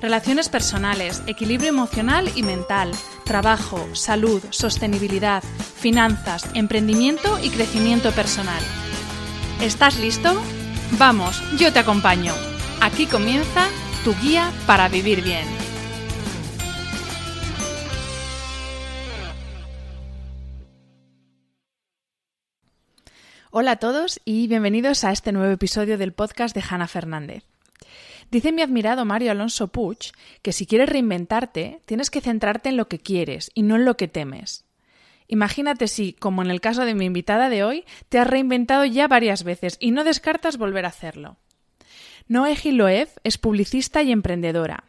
Relaciones personales, equilibrio emocional y mental, trabajo, salud, sostenibilidad, finanzas, emprendimiento y crecimiento personal. ¿Estás listo? Vamos, yo te acompaño. Aquí comienza tu guía para vivir bien. Hola a todos y bienvenidos a este nuevo episodio del podcast de Hanna Fernández. Dice mi admirado Mario Alonso Puig que si quieres reinventarte, tienes que centrarte en lo que quieres y no en lo que temes. Imagínate si, como en el caso de mi invitada de hoy, te has reinventado ya varias veces y no descartas volver a hacerlo. Noé Giloev es publicista y emprendedora.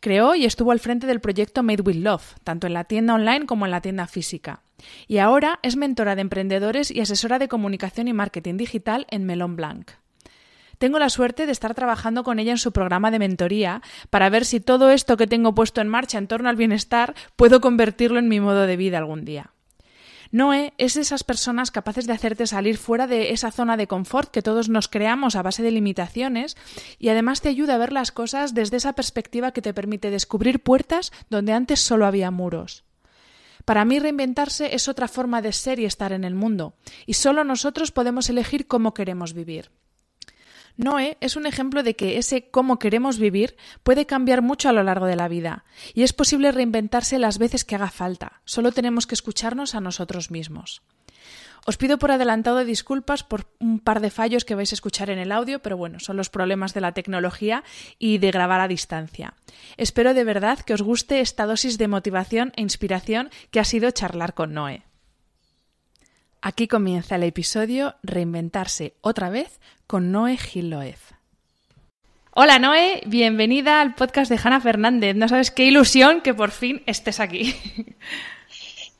Creó y estuvo al frente del proyecto Made with Love, tanto en la tienda online como en la tienda física. Y ahora es mentora de emprendedores y asesora de comunicación y marketing digital en Melon Blanc. Tengo la suerte de estar trabajando con ella en su programa de mentoría para ver si todo esto que tengo puesto en marcha en torno al bienestar puedo convertirlo en mi modo de vida algún día. Noé es de esas personas capaces de hacerte salir fuera de esa zona de confort que todos nos creamos a base de limitaciones y además te ayuda a ver las cosas desde esa perspectiva que te permite descubrir puertas donde antes solo había muros. Para mí reinventarse es otra forma de ser y estar en el mundo, y solo nosotros podemos elegir cómo queremos vivir. Noé es un ejemplo de que ese cómo queremos vivir puede cambiar mucho a lo largo de la vida y es posible reinventarse las veces que haga falta. Solo tenemos que escucharnos a nosotros mismos. Os pido por adelantado disculpas por un par de fallos que vais a escuchar en el audio, pero bueno, son los problemas de la tecnología y de grabar a distancia. Espero de verdad que os guste esta dosis de motivación e inspiración que ha sido charlar con Noé. Aquí comienza el episodio Reinventarse otra vez con Noé Giloev. Hola Noé, bienvenida al podcast de Hanna Fernández. No sabes qué ilusión que por fin estés aquí.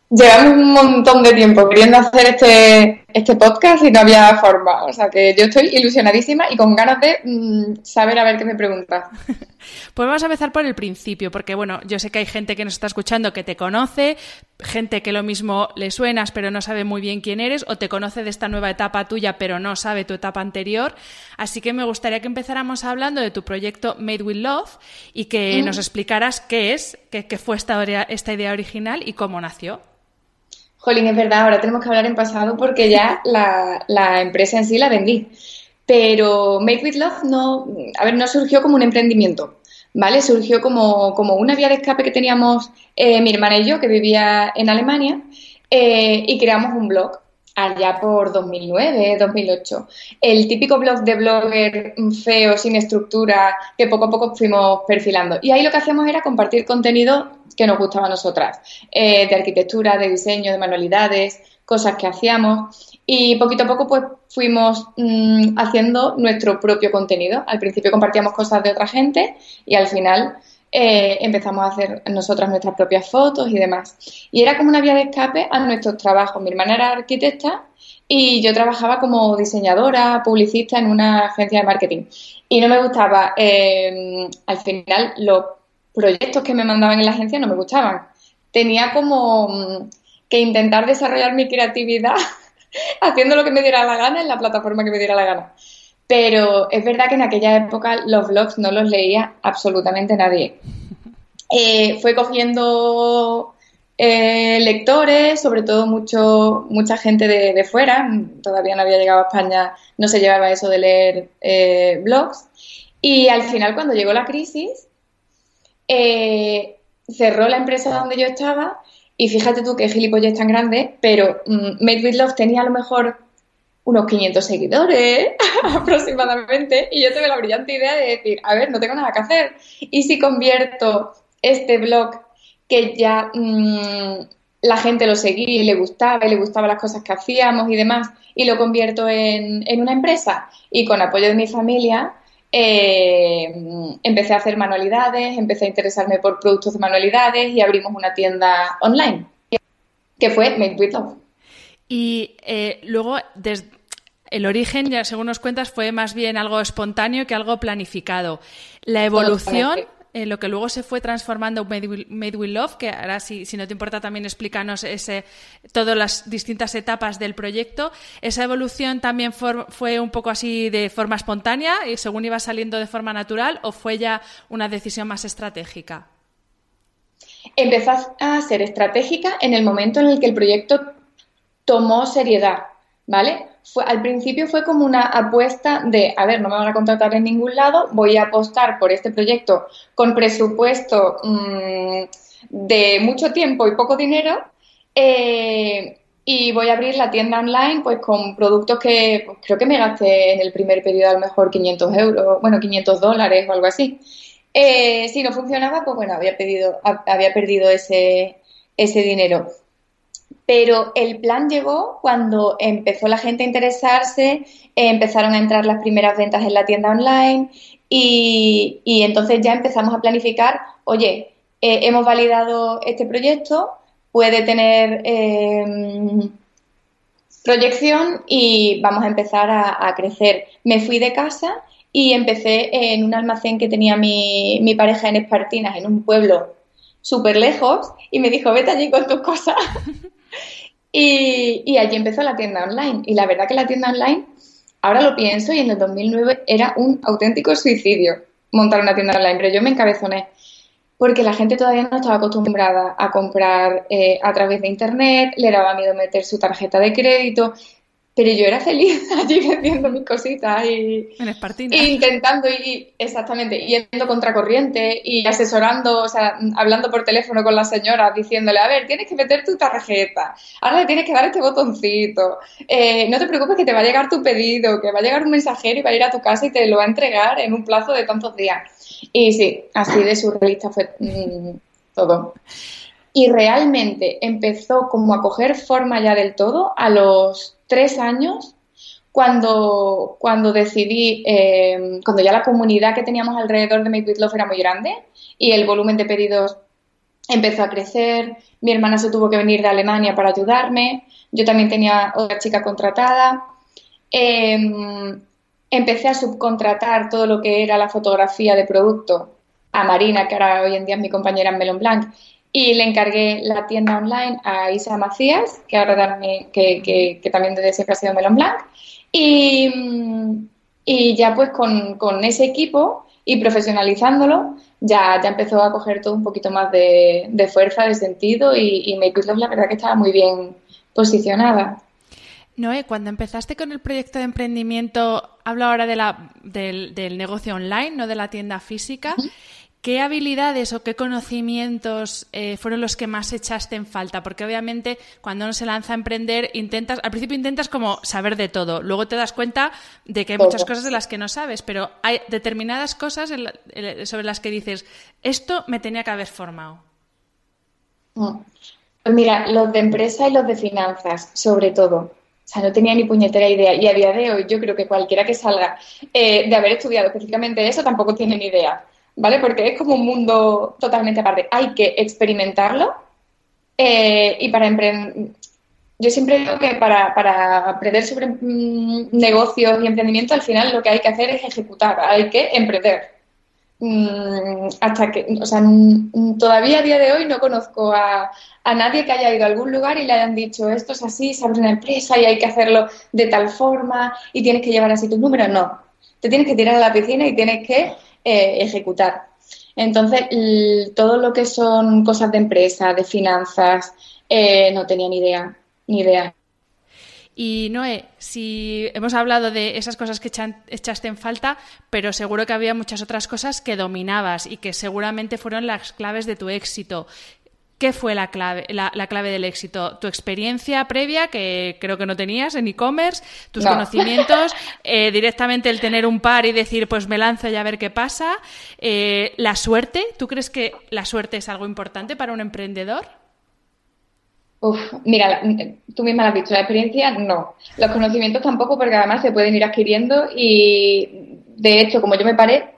Llevamos un montón de tiempo queriendo hacer este, este podcast y no había forma. O sea que yo estoy ilusionadísima y con ganas de mm, saber a ver qué me preguntas. Pues vamos a empezar por el principio, porque bueno, yo sé que hay gente que nos está escuchando que te conoce, gente que lo mismo le suenas pero no sabe muy bien quién eres, o te conoce de esta nueva etapa tuya pero no sabe tu etapa anterior. Así que me gustaría que empezáramos hablando de tu proyecto Made with Love y que nos explicaras qué es, qué, fue esta, esta idea original y cómo nació. Jolín, es verdad, ahora tenemos que hablar en pasado porque ya la, empresa en sí la vendí. Pero Make with Love no, a ver, no surgió como un emprendimiento, ¿vale? Surgió como, como una vía de escape que teníamos eh, mi hermana y yo, que vivía en Alemania, eh, y creamos un blog allá por 2009, 2008. El típico blog de blogger feo, sin estructura, que poco a poco fuimos perfilando. Y ahí lo que hacíamos era compartir contenido que nos gustaba a nosotras, eh, de arquitectura, de diseño, de manualidades, cosas que hacíamos. Y poquito a poco pues fuimos mm, haciendo nuestro propio contenido. Al principio compartíamos cosas de otra gente y al final eh, empezamos a hacer nosotras nuestras propias fotos y demás. Y era como una vía de escape a nuestros trabajos. Mi hermana era arquitecta y yo trabajaba como diseñadora, publicista en una agencia de marketing. Y no me gustaba, eh, al final, los proyectos que me mandaban en la agencia no me gustaban. Tenía como mm, que intentar desarrollar mi creatividad haciendo lo que me diera la gana en la plataforma que me diera la gana. Pero es verdad que en aquella época los blogs no los leía absolutamente nadie. Eh, fue cogiendo eh, lectores, sobre todo mucho, mucha gente de, fuera, todavía no había llegado a España, no se llevaba eso de leer eh, blogs. Y al final, cuando llegó la crisis, cerró la empresa donde yo estaba y fíjate tú que gilipollas tan grande, pero mm, Made with Love tenía a lo mejor unos 500 seguidores aproximadamente y yo tuve la brillante idea de decir, a ver, no tengo nada que hacer. ¿Y si convierto este blog que ya mm, la gente lo seguía y le gustaba y le gustaban las cosas que hacíamos y demás y lo convierto en, en una empresa? Y con apoyo de mi familia eh, empecé a hacer manualidades, empecé a interesarme por productos de manualidades y abrimos una tienda online que fue Made with. Y eh, luego, desde el origen, ya según nos cuentas, fue más bien algo espontáneo que algo planificado. La evolución, eh, lo que luego se fue transformando Made with, Love, que ahora si, si, no te importa también explícanos ese, todas las distintas etapas del proyecto, ¿esa evolución también fue un poco así de forma espontánea y según iba saliendo de forma natural o fue ya una decisión más estratégica? Empezó a ser estratégica en el momento en el que el proyecto tomó seriedad, ¿vale? fue, al principio fue como una apuesta de, a ver, no me van a contratar en ningún lado, voy a apostar por este proyecto con presupuesto mm, de mucho tiempo y poco dinero. Eh, y voy a abrir la tienda online pues con productos que pues, creo que me gasté en el primer periodo a lo mejor 500 euros, bueno, 500 dólares o algo así. Eh, si no funcionaba, pues bueno, había, pedido, había perdido ese dinero. Pero el plan llegó cuando empezó la gente a interesarse, eh, empezaron a entrar las primeras ventas en la tienda online y, entonces ya empezamos a planificar, oye, eh, hemos validado este proyecto, puede tener em, proyección y vamos a empezar a, crecer. Me fui de casa y empecé en un almacén que tenía mi, mi pareja en Espartinas, en un pueblo súper lejos, y me dijo, vete allí con tus cosas. Y, allí empezó la tienda online. Y la verdad que la tienda online, ahora lo pienso, y en el 2009 era un auténtico suicidio montar una tienda online, pero yo me encabezoné porque la gente todavía no estaba acostumbrada a comprar eh, a través de Internet, le daba miedo meter su tarjeta de crédito pero yo era feliz allí vendiendo mis cositas y, intentando y exactamente yendo contracorriente y asesorando, o sea, hablando por teléfono con la señora, diciéndole, a ver, tienes que meter tu tarjeta, ahora le tienes que dar este botoncito, eh, no te preocupes que te va a llegar tu pedido, que va a llegar un mensajero y va a ir a tu casa y te lo va a entregar en un plazo de tantos días. Y sí, así de surrealista fue mm, todo. Y realmente empezó como a coger forma ya del todo a los tres años cuando, cuando decidí, eh, cuando ya la comunidad que teníamos alrededor de Make With Love era muy grande y el volumen de pedidos empezó a crecer, mi hermana se tuvo que venir de Alemania para ayudarme, yo también tenía otra chica contratada, em, empecé a subcontratar todo lo que era la fotografía de producto a Marina, que ahora hoy en día es mi compañera en Melon Blanc, y le encargué la tienda online a Isa Macías, que ahora también, que, que, también desde siempre ha sido Melon Blanc. Y, y ya pues con, ese equipo y profesionalizándolo, ya, ya empezó a coger todo un poquito más de, fuerza, de sentido y, y Make Love la verdad que estaba muy bien posicionada. Noé, cuando empezaste con el proyecto de emprendimiento, hablo ahora de la, del, del negocio online, no de la tienda física. ¿Qué habilidades o qué conocimientos eh, fueron los que más echaste en falta? Porque obviamente cuando uno se lanza a emprender, intentas, al principio intentas como saber de todo, luego te das cuenta de que hay muchas cosas de las que no sabes, pero hay determinadas cosas sobre las que dices, esto me tenía que haber formado. Mm. Pues mira, los de empresa y los de finanzas, sobre todo. O sea, no tenía ni puñetera idea. Y a día de hoy, yo creo que cualquiera que salga eh, de haber estudiado específicamente eso tampoco tiene ni idea. ¿Vale? Porque es como un mundo totalmente aparte. Hay que experimentarlo eh, y para emprender... Yo siempre digo que para, para aprender sobre mm, negocios y emprendimiento, al final lo que hay que hacer es ejecutar, hay que emprender. mm, hasta que, o sea, mm, todavía a día de hoy no conozco a, a, nadie que haya ido a algún lugar y le hayan dicho esto es así, se abre una empresa y hay que hacerlo de tal forma y tienes que llevar así tus números. No, te tienes que tirar a la piscina y tienes que eh, ejecutar. Entonces, todo lo que son cosas de empresa, de finanzas, eh, no tenía ni idea, ni idea. Y Noé, si hemos hablado de esas cosas que echaste en falta, pero seguro que había muchas otras cosas que dominabas y que seguramente fueron las claves de tu éxito. ¿Qué fue la clave, la, clave del éxito? ¿Tu experiencia previa, que creo que no tenías en e-commerce? ¿Tus conocimientos? Eh, ¿Directamente el tener un par y decir, pues me lanzo y a ver qué pasa? Eh, ¿La suerte? ¿Tú crees que la suerte es algo importante para un emprendedor? Uf, mira, tú misma lo has dicho, la experiencia no. Los conocimientos tampoco, porque además se pueden ir adquiriendo y de hecho, como yo me paré,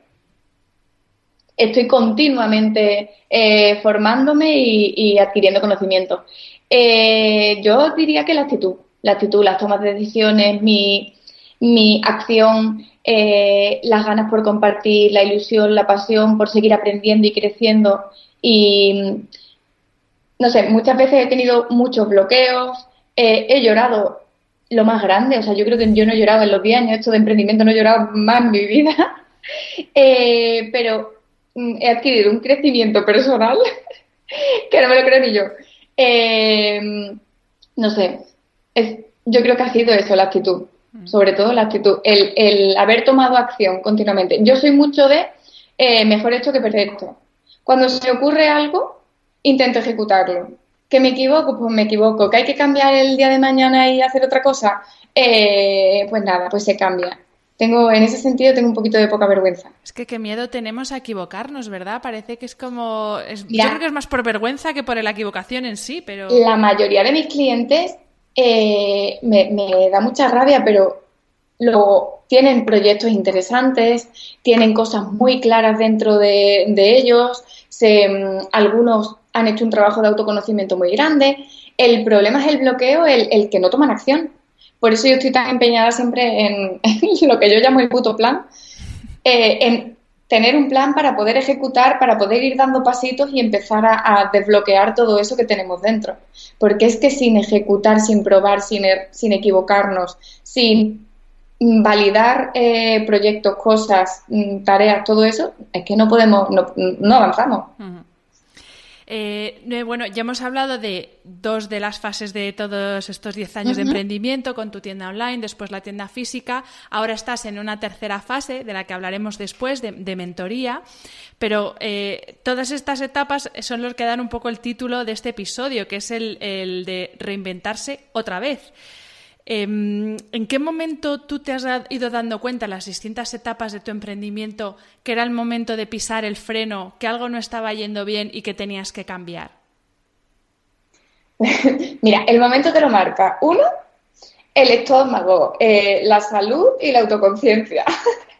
estoy continuamente eh, formándome y, adquiriendo conocimiento. Eh, yo diría que la actitud, la actitud, las tomas de decisiones, mi, mi acción, eh, las ganas por compartir, la ilusión, la pasión por seguir aprendiendo y creciendo. Y no sé, muchas veces he tenido muchos bloqueos, he llorado lo más grande, o sea, yo creo que yo no he llorado en los 10 años esto de emprendimiento, no he llorado más en mi vida, pero he adquirido un crecimiento personal que no me lo creo ni yo. Eh, no sé, yo creo que ha sido eso, la actitud, mm. sobre todo la actitud, el, haber tomado acción continuamente. Yo soy mucho de eh, mejor hecho que perfecto. Cuando se ocurre algo, intento ejecutarlo. Que me equivoco, pues me equivoco. Que hay que cambiar el día de mañana y hacer otra cosa, eh, pues nada, pues se cambia tengo, en ese sentido, tengo un poquito de poca vergüenza. Es que qué miedo tenemos a equivocarnos, ¿verdad? Parece que es como. yo creo que es más por vergüenza que por la equivocación en sí, pero. La mayoría de mis clientes eh, me, da mucha rabia, pero luego tienen proyectos interesantes, tienen cosas muy claras dentro de, ellos, se, mm, algunos han hecho un trabajo de autoconocimiento muy grande. El problema es el bloqueo, el, el que no toman acción. Por eso yo estoy tan empeñada siempre en, lo que yo llamo el puto plan, eh, en tener un plan para poder ejecutar, para poder ir dando pasitos y empezar a, desbloquear todo eso que tenemos dentro. Porque es que sin ejecutar, sin probar, sin, er, sin equivocarnos, sin validar eh, proyectos, cosas, mm, tareas, todo eso, es que no podemos, no, avanzamos. Eh, bueno, ya hemos hablado de dos de las fases de todos estos 10 años de emprendimiento con tu tienda online, después la tienda física. Ahora estás en una tercera fase de la que hablaremos después de, mentoría. Pero eh, todas estas etapas son los que dan un poco el título de este episodio, que es el de reinventarse otra vez. Em, ¿En qué momento tú te has ido dando cuenta en las distintas etapas de tu emprendimiento que era el momento de pisar el freno, que algo no estaba yendo bien y que tenías que cambiar? Mira, el momento te lo marca. Uno, el estómago, eh, la salud y la autoconciencia.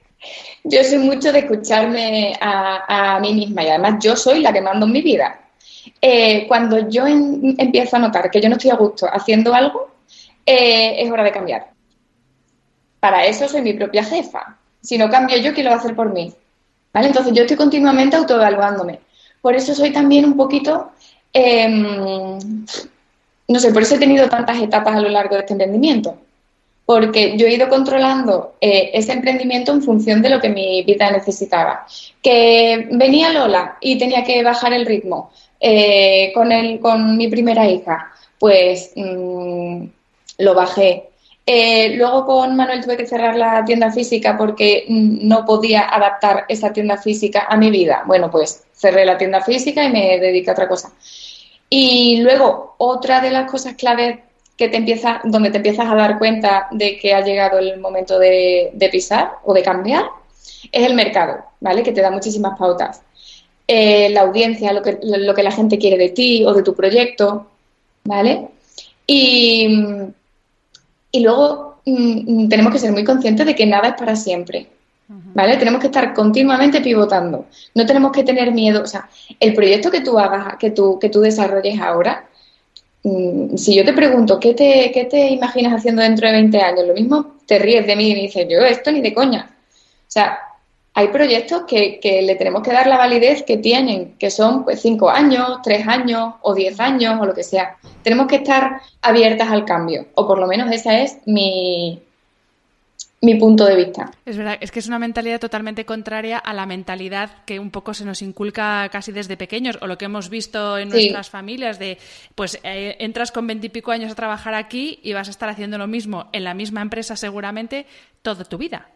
yo soy mucho de escucharme a, mí misma y además yo soy la que mando en mi vida. Eh, cuando yo empiezo a notar que yo no estoy a gusto haciendo algo, eh, es hora de cambiar. Para eso soy mi propia jefa. Si no cambio yo, ¿quién lo va a hacer por mí? ¿Vale? Entonces yo estoy continuamente autoevaluándome. Por eso soy también un poquito, em, no sé, por eso he tenido tantas etapas a lo largo de este emprendimiento. Porque yo he ido controlando eh, ese emprendimiento en función de lo que mi vida necesitaba. Que venía Lola y tenía que bajar el ritmo eh, con, el, con mi primera hija, pues mm, lo bajé. Eh, luego con Manuel tuve que cerrar la tienda física porque no podía adaptar esa tienda física a mi vida. Bueno, pues cerré la tienda física y me dediqué a otra cosa. Y luego, otra de las cosas claves que te empieza, donde te empiezas a dar cuenta de que ha llegado el momento de, pisar o de cambiar, es el mercado, ¿vale? Que te da muchísimas pautas. Eh, la audiencia, lo que, lo que la gente quiere de ti o de tu proyecto, ¿vale? Y, y luego mm, mm, tenemos que ser muy conscientes de que nada es para siempre. ¿Vale? Tenemos que estar continuamente pivotando. No tenemos que tener miedo. O sea, el proyecto que tú hagas, que tú, que tú desarrolles ahora, mm, si yo te pregunto, ¿qué te, ¿qué te imaginas haciendo dentro de 20 años? Lo mismo te ríes de mí y me dices, yo esto ni de coña. O sea, hay proyectos que, le tenemos que dar la validez que tienen, que son pues cinco años, tres años o diez años o lo que sea. Tenemos que estar abiertas al cambio, o por lo menos esa es mi, mi punto de vista. Es verdad, es que es una mentalidad totalmente contraria a la mentalidad que un poco se nos inculca casi desde pequeños, o lo que hemos visto en nuestras familias, de pues eh, entras con veintipico años a trabajar aquí y vas a estar haciendo lo mismo en la misma empresa seguramente toda tu vida.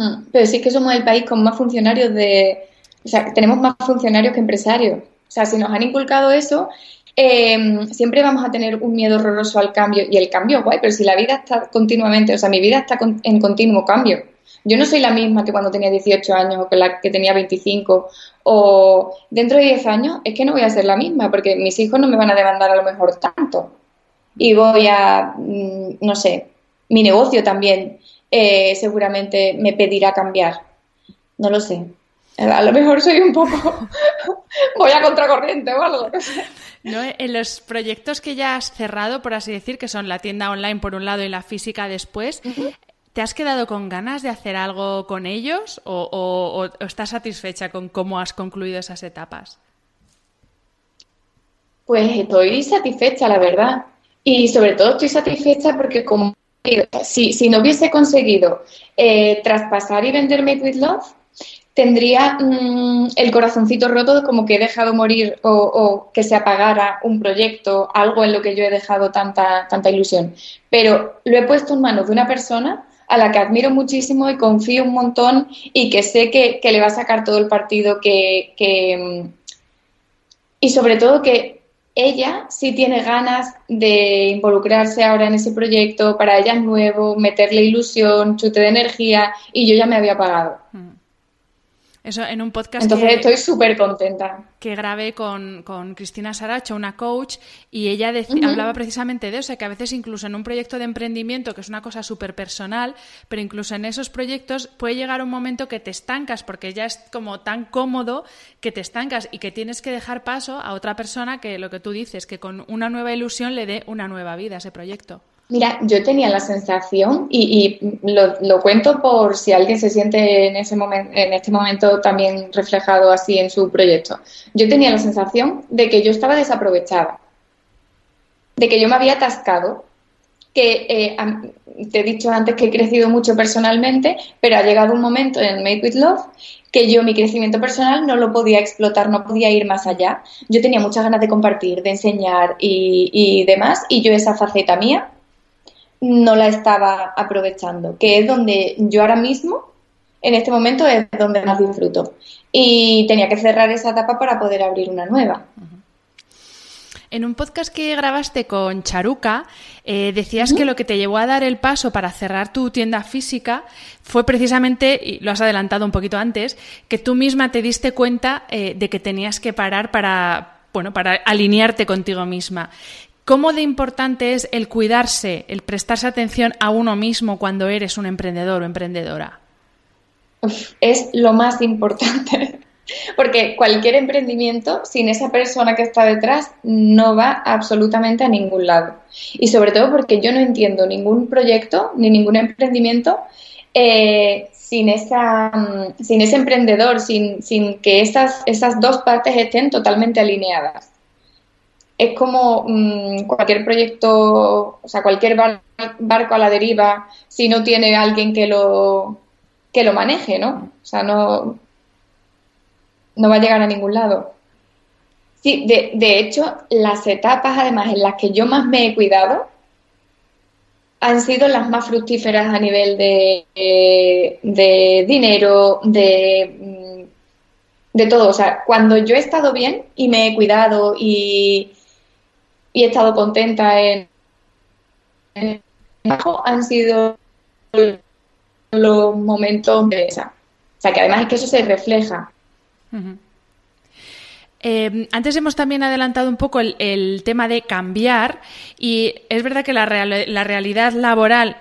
Mm, pero sí que somos el país con más funcionarios de... O sea, tenemos más funcionarios que empresarios. O sea, si nos han inculcado eso, em, siempre vamos a tener un miedo horroroso al cambio. Y el cambio, guay, pero si la vida está continuamente, o sea, mi vida está en continuo cambio. Yo no soy la misma que cuando tenía 18 años o que la que tenía 25 o dentro de 10 años es que no voy a ser la misma porque mis hijos no me van a demandar a lo mejor tanto. Y voy a, mm, no sé, mi negocio también eh, seguramente me pedirá cambiar. No lo sé. A lo mejor soy un poco. voy a contracorriente o algo. No, en los proyectos que ya has cerrado, por así decir, que son la tienda online por un lado y la física después, ¿te has quedado con ganas de hacer algo con ellos o, estás satisfecha con cómo has concluido esas etapas? Pues estoy satisfecha, la verdad. Y sobre todo estoy satisfecha porque como si, no hubiese conseguido eh, traspasar y vender Made with Love, tendría mm, el corazoncito roto como que he dejado morir o, que se apagara un proyecto, algo en lo que yo he dejado tanta, tanta ilusión. Pero lo he puesto en manos de una persona a la que admiro muchísimo y confío un montón y que sé que, le va a sacar todo el partido que, que mm, y sobre todo que ella sí tiene ganas de involucrarse ahora en ese proyecto, para ella es nuevo, meterle ilusión, chute de energía y yo ya me había pagado. Mm. Eso en un podcast. Entonces estoy súper contenta. Que grabé con, Cristina Saracho, una coach, y ella hablaba precisamente de eso, que a veces incluso en un proyecto de emprendimiento, que es una cosa súper personal, pero incluso en esos proyectos puede llegar un momento que te estancas, porque ya es como tan cómodo que te estancas y que tienes que dejar paso a otra persona que lo que tú dices, que con una nueva ilusión le dé una nueva vida a ese proyecto. Mira, yo tenía la sensación, y, lo, cuento por si alguien se siente en, ese momento, en este momento también reflejado así en su proyecto. Yo tenía la sensación de que yo estaba desaprovechada, de que yo me había atascado, que eh, te he dicho antes que he crecido mucho personalmente, pero ha llegado un momento en Make with Love que yo mi crecimiento personal no lo podía explotar, no podía ir más allá. Yo tenía muchas ganas de compartir, de enseñar y, y demás, y yo esa faceta mía no la estaba aprovechando, que es donde yo ahora mismo, en este momento, es donde más disfruto. Y tenía que cerrar esa etapa para poder abrir una nueva. En un podcast que grabaste con Charuca, eh, decías que lo que te llevó a dar el paso para cerrar tu tienda física fue precisamente, y lo has adelantado un poquito antes, que tú misma te diste cuenta eh, de que tenías que parar para, bueno, para alinearte contigo misma. ¿Cómo de importante es el cuidarse, el prestarse atención a uno mismo cuando eres un emprendedor o emprendedora? es lo más importante. Porque cualquier emprendimiento, sin esa persona que está detrás, no va absolutamente a ningún lado. Y sobre todo porque yo no entiendo ningún proyecto ni ningún emprendimiento eh, sin, esa, mm, sin ese emprendedor, sin, sin que esas, esas dos partes estén totalmente alineadas es como mm, cualquier proyecto, o sea, cualquier barco a la deriva, si no tiene alguien que lo, que lo maneje, ¿no? O sea, no, no va a llegar a ningún lado. Sí, de, de hecho, las etapas, además, en las que yo más me he cuidado, han sido las más fructíferas a nivel de, de dinero, de, mm, de todo. O sea, cuando yo he estado bien y me he cuidado y, y he estado contenta en, en han sido los momentos de esa. O sea, que además es que eso se refleja. Eh, antes hemos también adelantado un poco el, tema de cambiar y es verdad que la, la realidad laboral,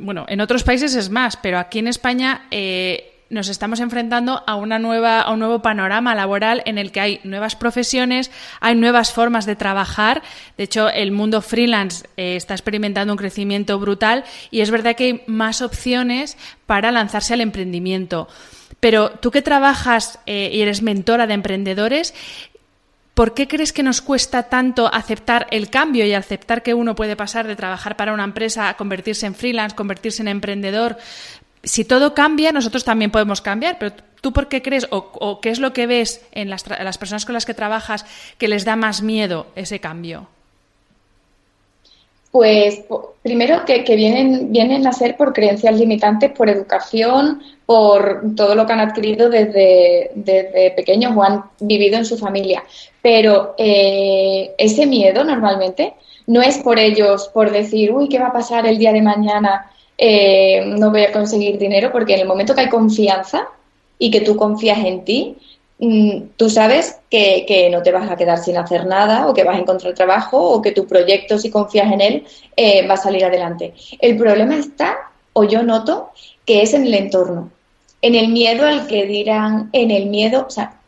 bueno, en otros países es más, pero aquí en España eh, nos estamos enfrentando a, una nueva, a un nuevo panorama laboral en el que hay nuevas profesiones, hay nuevas formas de trabajar. De hecho, el mundo freelance eh, está experimentando un crecimiento brutal y es verdad que hay más opciones para lanzarse al emprendimiento. Pero tú que trabajas eh, y eres mentora de emprendedores, ¿Por qué crees que nos cuesta tanto aceptar el cambio y aceptar que uno puede pasar de trabajar para una empresa a convertirse en freelance, convertirse en emprendedor? Si todo cambia, nosotros también podemos cambiar, pero ¿tú por qué crees o, qué es lo que ves en las, las personas con las que trabajas que les da más miedo ese cambio? Pues primero que, vienen, vienen a ser por creencias limitantes, por educación, por todo lo que han adquirido desde, desde pequeños o han vivido en su familia. Pero eh, ese miedo normalmente no es por ellos, por decir, uy, ¿qué va a pasar el día de mañana? Eh, no voy a conseguir dinero, porque en el momento que hay confianza y que tú confías en ti, Mm, tú sabes que, no te vas a quedar sin hacer nada o que vas a encontrar trabajo o que tu proyecto, si confías en él, eh, va a salir adelante. El problema está, o yo noto, que es en el entorno, en el miedo al que dirán, en el miedo, o sea,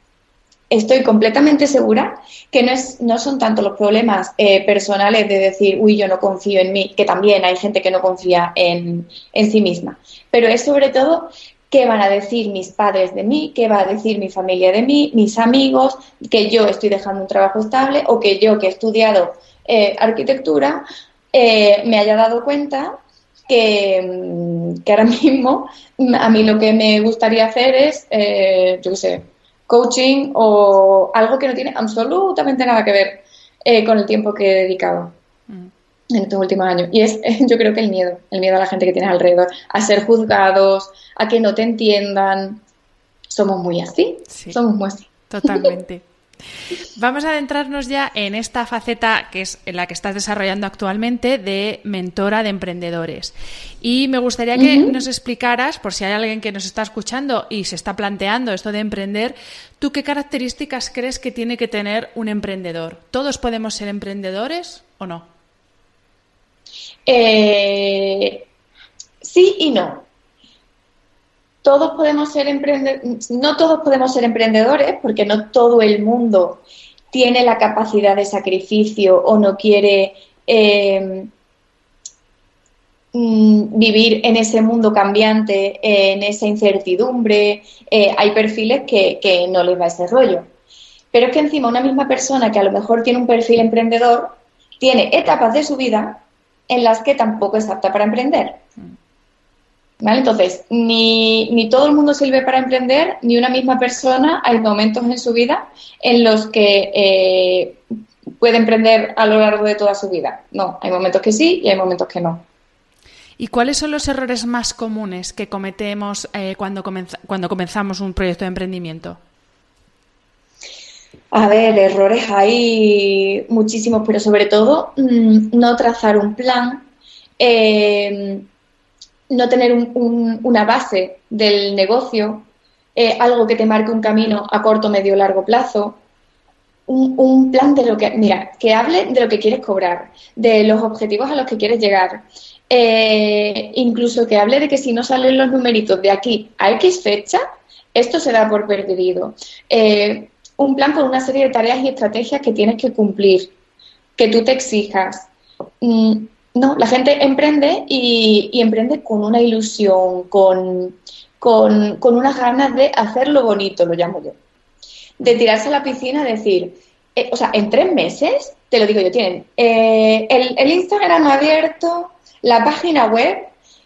estoy completamente segura que no, es, no son tanto los problemas eh, personales de decir, uy, yo no confío en mí, que también hay gente que no confía en, en sí misma, pero es sobre todo qué van a decir mis padres de mí, qué va a decir mi familia de mí, mis amigos, que yo estoy dejando un trabajo estable o que yo que he estudiado eh, arquitectura eh, me haya dado cuenta que, mm, que, ahora mismo a mí lo que me gustaría hacer es, yo qué sé, coaching o algo que no tiene absolutamente nada que ver con el tiempo que he dedicado en estos últimos años. Y es, yo creo que el miedo, el miedo a la gente que tienes alrededor, a ser juzgados, a que no te entiendan. Somos muy así, somos muy así. Totalmente. Vamos a adentrarnos ya en esta faceta que es en la que estás desarrollando actualmente de mentora de emprendedores. Y me gustaría que nos explicaras, por si hay alguien que nos está escuchando y se está planteando esto de emprender, ¿tú qué características crees que tiene que tener un emprendedor? ¿Todos podemos ser emprendedores o no? Eh, sí y no. Todos podemos ser emprendedores, no todos podemos ser emprendedores porque no todo el mundo tiene la capacidad de sacrificio o no quiere eh, mm, vivir en ese mundo cambiante, en esa incertidumbre. Eh, hay perfiles que, que no les va ese rollo. Pero es que encima una misma persona que a lo mejor tiene un perfil emprendedor, tiene etapas de su vida en las que tampoco es apta para emprender. ¿Vale? Entonces, ni, ni, todo el mundo sirve para emprender, ni una misma persona, hay momentos en su vida en los que eh, puede emprender a lo largo de toda su vida. No, hay momentos que sí y hay momentos que no. ¿Y cuáles son los errores más comunes que cometemos eh, cuando, cuando comenzamos un proyecto de emprendimiento? A ver, errores hay muchísimos, pero sobre todo mm, no trazar un plan, eh, no tener una base del negocio, eh, algo que te marque un camino a corto, medio, largo plazo. Un, plan de lo que, mira, que hable de lo que quieres cobrar, de los objetivos a los que quieres llegar, eh, incluso que hable de que si no salen los numeritos de aquí a X fecha, esto se da por perdido un plan con una serie de tareas y estrategias que tienes que cumplir, que tú te exijas. Mm, no, la gente emprende y, emprende con una ilusión, con, con, unas ganas de hacerlo bonito, lo llamo yo. De tirarse a la piscina decir, eh, o sea, en tres meses, te lo digo yo, tienen eh, el, el, Instagram abierto, la página web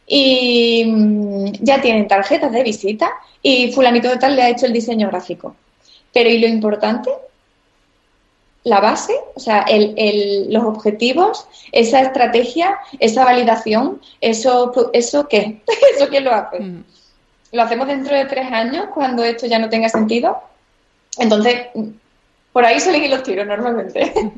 y mm, ya tienen tarjetas de visita y fulanito de tal le ha hecho el diseño gráfico. Pero ¿y lo importante? La base, o sea, el, los objetivos, esa estrategia, esa validación, ¿eso, eso qué? ¿Eso quién lo hace? Mm. ¿Lo hacemos dentro de tres años cuando esto ya no tenga sentido? Entonces, por ahí suelen los tiros normalmente.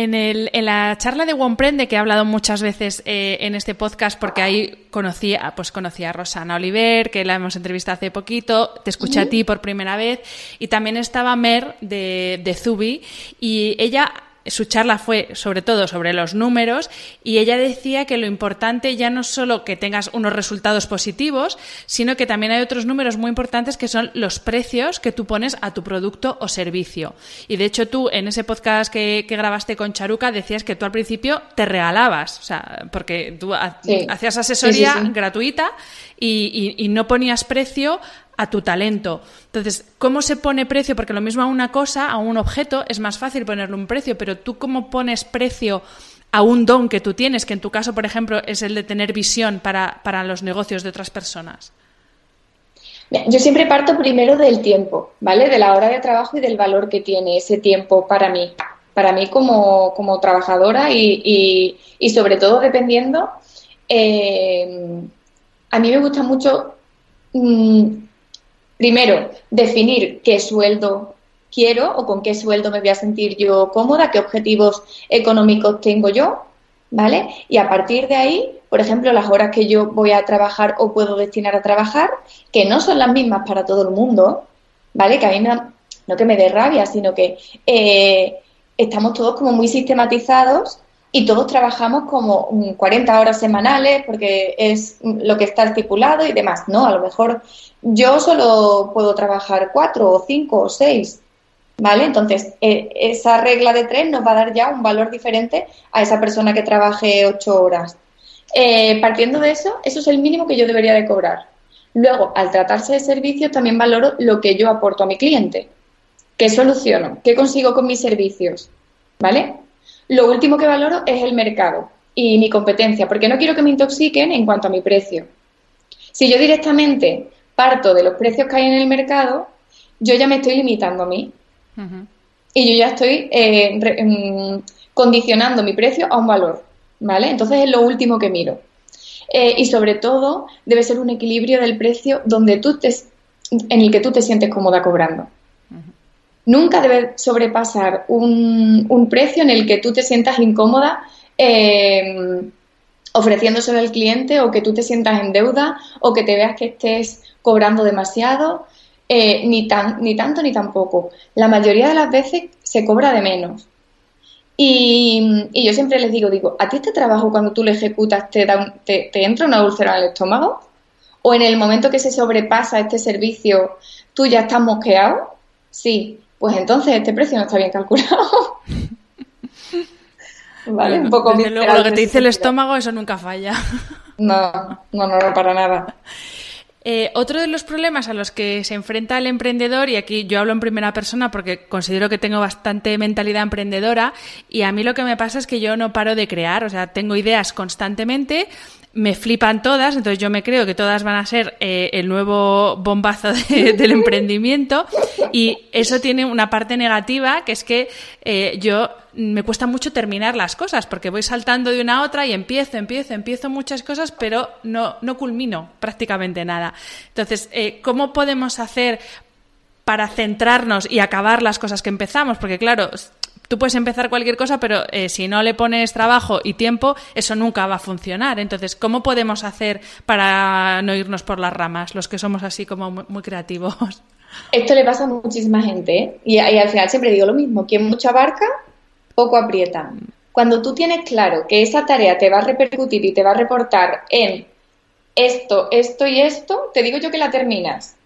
En, el, en, la charla de Prende, que he hablado muchas veces eh, en este podcast, porque ahí conocí, pues conocí a Rosana Oliver, que la hemos entrevistado hace poquito, te escuché a ti por primera vez, y también estaba Mer de, de Zubi, y ella su charla fue sobre todo sobre los números y ella decía que lo importante ya no es solo que tengas unos resultados positivos, sino que también hay otros números muy importantes que son los precios que tú pones a tu producto o servicio. Y de hecho tú en ese podcast que, grabaste con Charuca decías que tú al principio te regalabas, o sea, porque tú hacías asesoría gratuita y no ponías precio a tu talento. Entonces, ¿cómo se pone precio? Porque lo mismo a una cosa, a un objeto, es más fácil ponerle un precio, pero tú cómo pones precio a un don que tú tienes, que en tu caso, por ejemplo, es el de tener visión para, para los negocios de otras personas. Yo siempre parto primero del tiempo, ¿vale? De la hora de trabajo y del valor que tiene ese tiempo para mí, para mí como, como trabajadora y, y, sobre todo dependiendo, eh, a mí me gusta mucho mm, primero, definir qué sueldo quiero o con qué sueldo me voy a sentir yo cómoda, qué objetivos económicos tengo yo, ¿vale? Y a partir de ahí, por ejemplo, las horas que yo voy a trabajar o puedo destinar a trabajar, que no son las mismas para todo el mundo, ¿vale? Que a mí no que me dé rabia, sino que eh, estamos todos como muy sistematizados y todos trabajamos como 40 horas semanales porque es lo que está estipulado y demás, ¿no? A lo mejor yo solo puedo trabajar cuatro o cinco o seis, ¿vale? Entonces, eh, esa regla de tres nos va a dar ya un valor diferente a esa persona que trabaje ocho horas. Eh, partiendo de eso, eso es el mínimo que yo debería de cobrar. Luego, al tratarse de servicios, también valoro lo que yo aporto a mi cliente. ¿Qué soluciono? ¿Qué consigo con mis servicios? ¿Vale? Lo último que valoro es el mercado y mi competencia, porque no quiero que me intoxiquen en cuanto a mi precio. Si yo directamente parto de los precios que hay en el mercado, yo ya me estoy limitando a mí. Y yo ya estoy eh, mm, condicionando mi precio a un valor, ¿vale? Entonces es lo último que miro. Eh, y sobre todo debe ser un equilibrio del precio donde tú te, en el que tú te sientes cómoda cobrando. Nunca debe sobrepasar un, precio en el que tú te sientas incómoda eh, ofreciéndoselo al cliente o que tú te sientas en deuda o que te veas que estés cobrando demasiado, eh, ni, tan, ni tanto ni tampoco. La mayoría de las veces se cobra de menos. Y, yo siempre les digo, digo, ¿a ti este trabajo cuando tú lo ejecutas te, da te, entra una úlcera en el estómago? ¿O en el momento que se sobrepasa este servicio tú ya estás mosqueado? Sí, pues entonces este precio no está bien calculado. vale, un poco luego, lo que te dice el estómago, eso nunca falla. No, no, no, no, para nada. Eh, otro de los problemas a los que se enfrenta el emprendedor, y aquí yo hablo en primera persona porque considero que tengo bastante mentalidad emprendedora, y a mí lo que me pasa es que yo no paro de crear, o sea, tengo ideas constantemente, me flipan todas, entonces yo me creo que todas van a ser eh, el nuevo bombazo del emprendimiento y eso tiene una parte negativa que es que eh, yo me cuesta mucho terminar las cosas porque voy saltando de una a otra y empiezo, empiezo, empiezo muchas cosas pero no, no culmino prácticamente nada. Entonces, eh, ¿cómo podemos hacer para centrarnos y acabar las cosas que empezamos? Porque claro, tú puedes empezar cualquier cosa, pero eh, si no le pones trabajo y tiempo, eso nunca va a funcionar. Entonces, ¿cómo podemos hacer para no irnos por las ramas, los que somos así como muy, creativos? Esto le pasa a muchísima gente ¿eh? y, al final siempre digo lo mismo, quien mucha barca, poco aprieta. Cuando tú tienes claro que esa tarea te va a repercutir y te va a reportar en esto, esto y esto, te digo yo que la terminas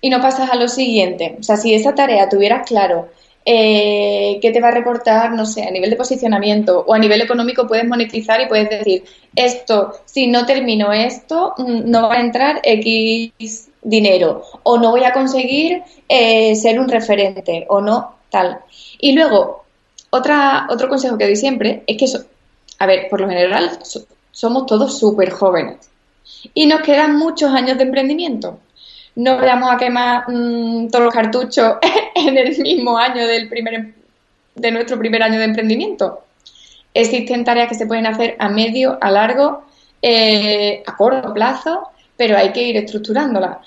y no pasas a lo siguiente. O sea, si esa tarea tuvieras claro eh, que te va a reportar, no sé, a nivel de posicionamiento o a nivel económico puedes monetizar y puedes decir, esto, si no termino esto, mm, no va a entrar X dinero o no voy a conseguir eh, ser un referente o no tal. Y luego, otra, otro consejo que doy siempre es que, a ver, por lo general somos todos súper jóvenes y nos quedan muchos años de emprendimiento no vayamos a quemar mm, todos los cartuchos en el mismo año del primer, de nuestro primer año de emprendimiento. Existen tareas que se pueden hacer a medio, a largo, eh, a corto plazo, pero hay que ir estructurándolas.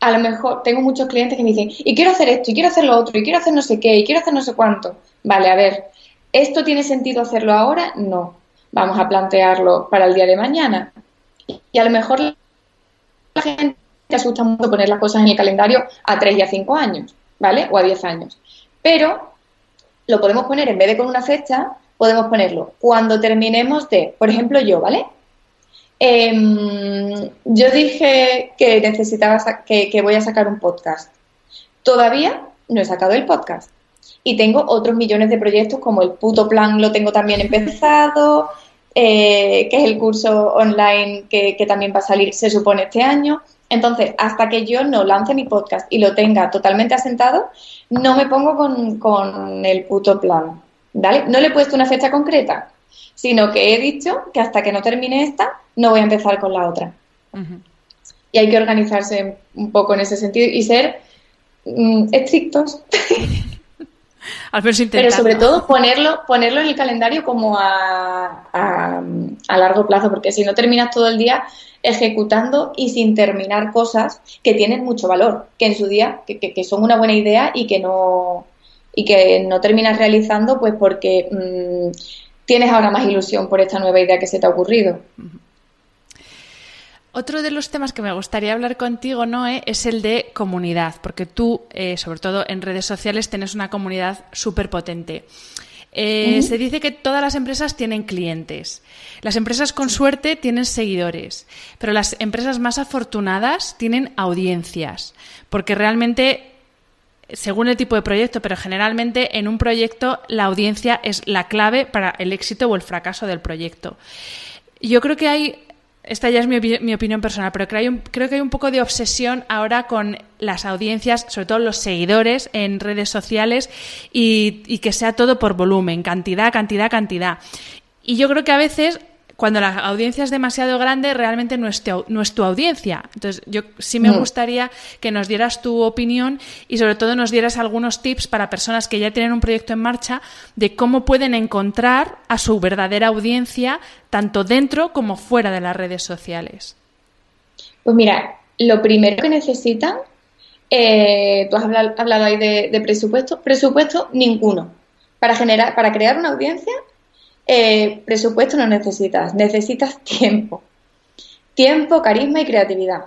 A lo mejor tengo muchos clientes que me dicen, y quiero hacer esto, y quiero hacer lo otro, y quiero hacer no sé qué, y quiero hacer no sé cuánto. Vale, a ver, ¿esto tiene sentido hacerlo ahora? No. Vamos a plantearlo para el día de mañana. Y a lo mejor la gente te asusta mucho poner las cosas en el calendario a 3 y a 5 años, ¿vale? O a 10 años. Pero lo podemos poner en vez de con una fecha, podemos ponerlo cuando terminemos de, por ejemplo, yo, ¿vale? Em, yo dije que necesitaba que, que voy a sacar un podcast. Todavía no he sacado el podcast. Y tengo otros millones de proyectos, como el puto plan lo tengo también empezado, eh, que es el curso online que, también va a salir, se supone, este año. Entonces, hasta que yo no lance mi podcast y lo tenga totalmente asentado, no me pongo con, el puto plan. ¿vale? No le he puesto una fecha concreta, sino que he dicho que hasta que no termine esta, no voy a empezar con la otra. Y hay que organizarse un poco en ese sentido y ser mm, estrictos Pero sobre todo ponerlo, ponerlo en el calendario como a, a, largo plazo, porque si no terminas todo el día ejecutando y sin terminar cosas que tienen mucho valor, que en su día, que, son una buena idea y que no y que no terminas realizando pues porque mm, tienes ahora más ilusión por esta nueva idea que se te ha ocurrido. Otro de los temas que me gustaría hablar contigo, Noé, es el de comunidad, porque tú, eh, sobre todo en redes sociales, tienes una comunidad súper potente. Eh, se dice que todas las empresas tienen clientes. Las empresas con suerte tienen seguidores, pero las empresas más afortunadas tienen audiencias, porque realmente, según el tipo de proyecto, pero generalmente en un proyecto la audiencia es la clave para el éxito o el fracaso del proyecto. Yo creo que hay esta ya es mi, opinión personal, pero creo, creo, que hay un poco de obsesión ahora con las audiencias, sobre todo los seguidores en redes sociales y, y que sea todo por volumen, cantidad, cantidad, cantidad. Y yo creo que a veces cuando la audiencia es demasiado grande, realmente no es, tu, audiencia. Entonces, yo sí me gustaría que nos dieras tu opinión y sobre todo nos dieras algunos tips para personas que ya tienen un proyecto en marcha de cómo pueden encontrar a su verdadera audiencia tanto dentro como fuera de las redes sociales. Pues mira, lo primero que necesitan, eh, tú has hablado, ahí de, de presupuesto, presupuesto ninguno. Para generar, para crear una audiencia eh, presupuesto no necesitas, necesitas tiempo. Tiempo, carisma y creatividad.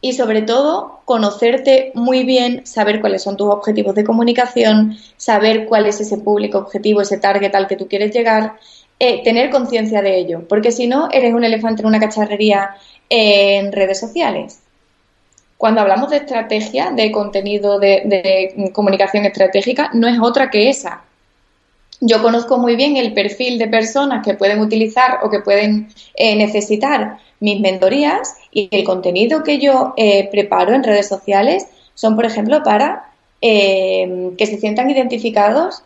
Y sobre todo, conocerte muy bien, saber cuáles son tus objetivos de comunicación, saber cuál es ese público objetivo, ese target al que tú quieres llegar, eh, tener conciencia de ello, porque si no, eres un elefante en una cacharrería en redes sociales. Cuando hablamos de estrategia, de contenido de comunicación estratégica, no es otra que esa, yo conozco muy bien el perfil de personas que pueden utilizar o que pueden eh, necesitar mis mentorías y el contenido que yo eh, preparo en redes sociales son, por ejemplo, para eh, que se sientan identificados,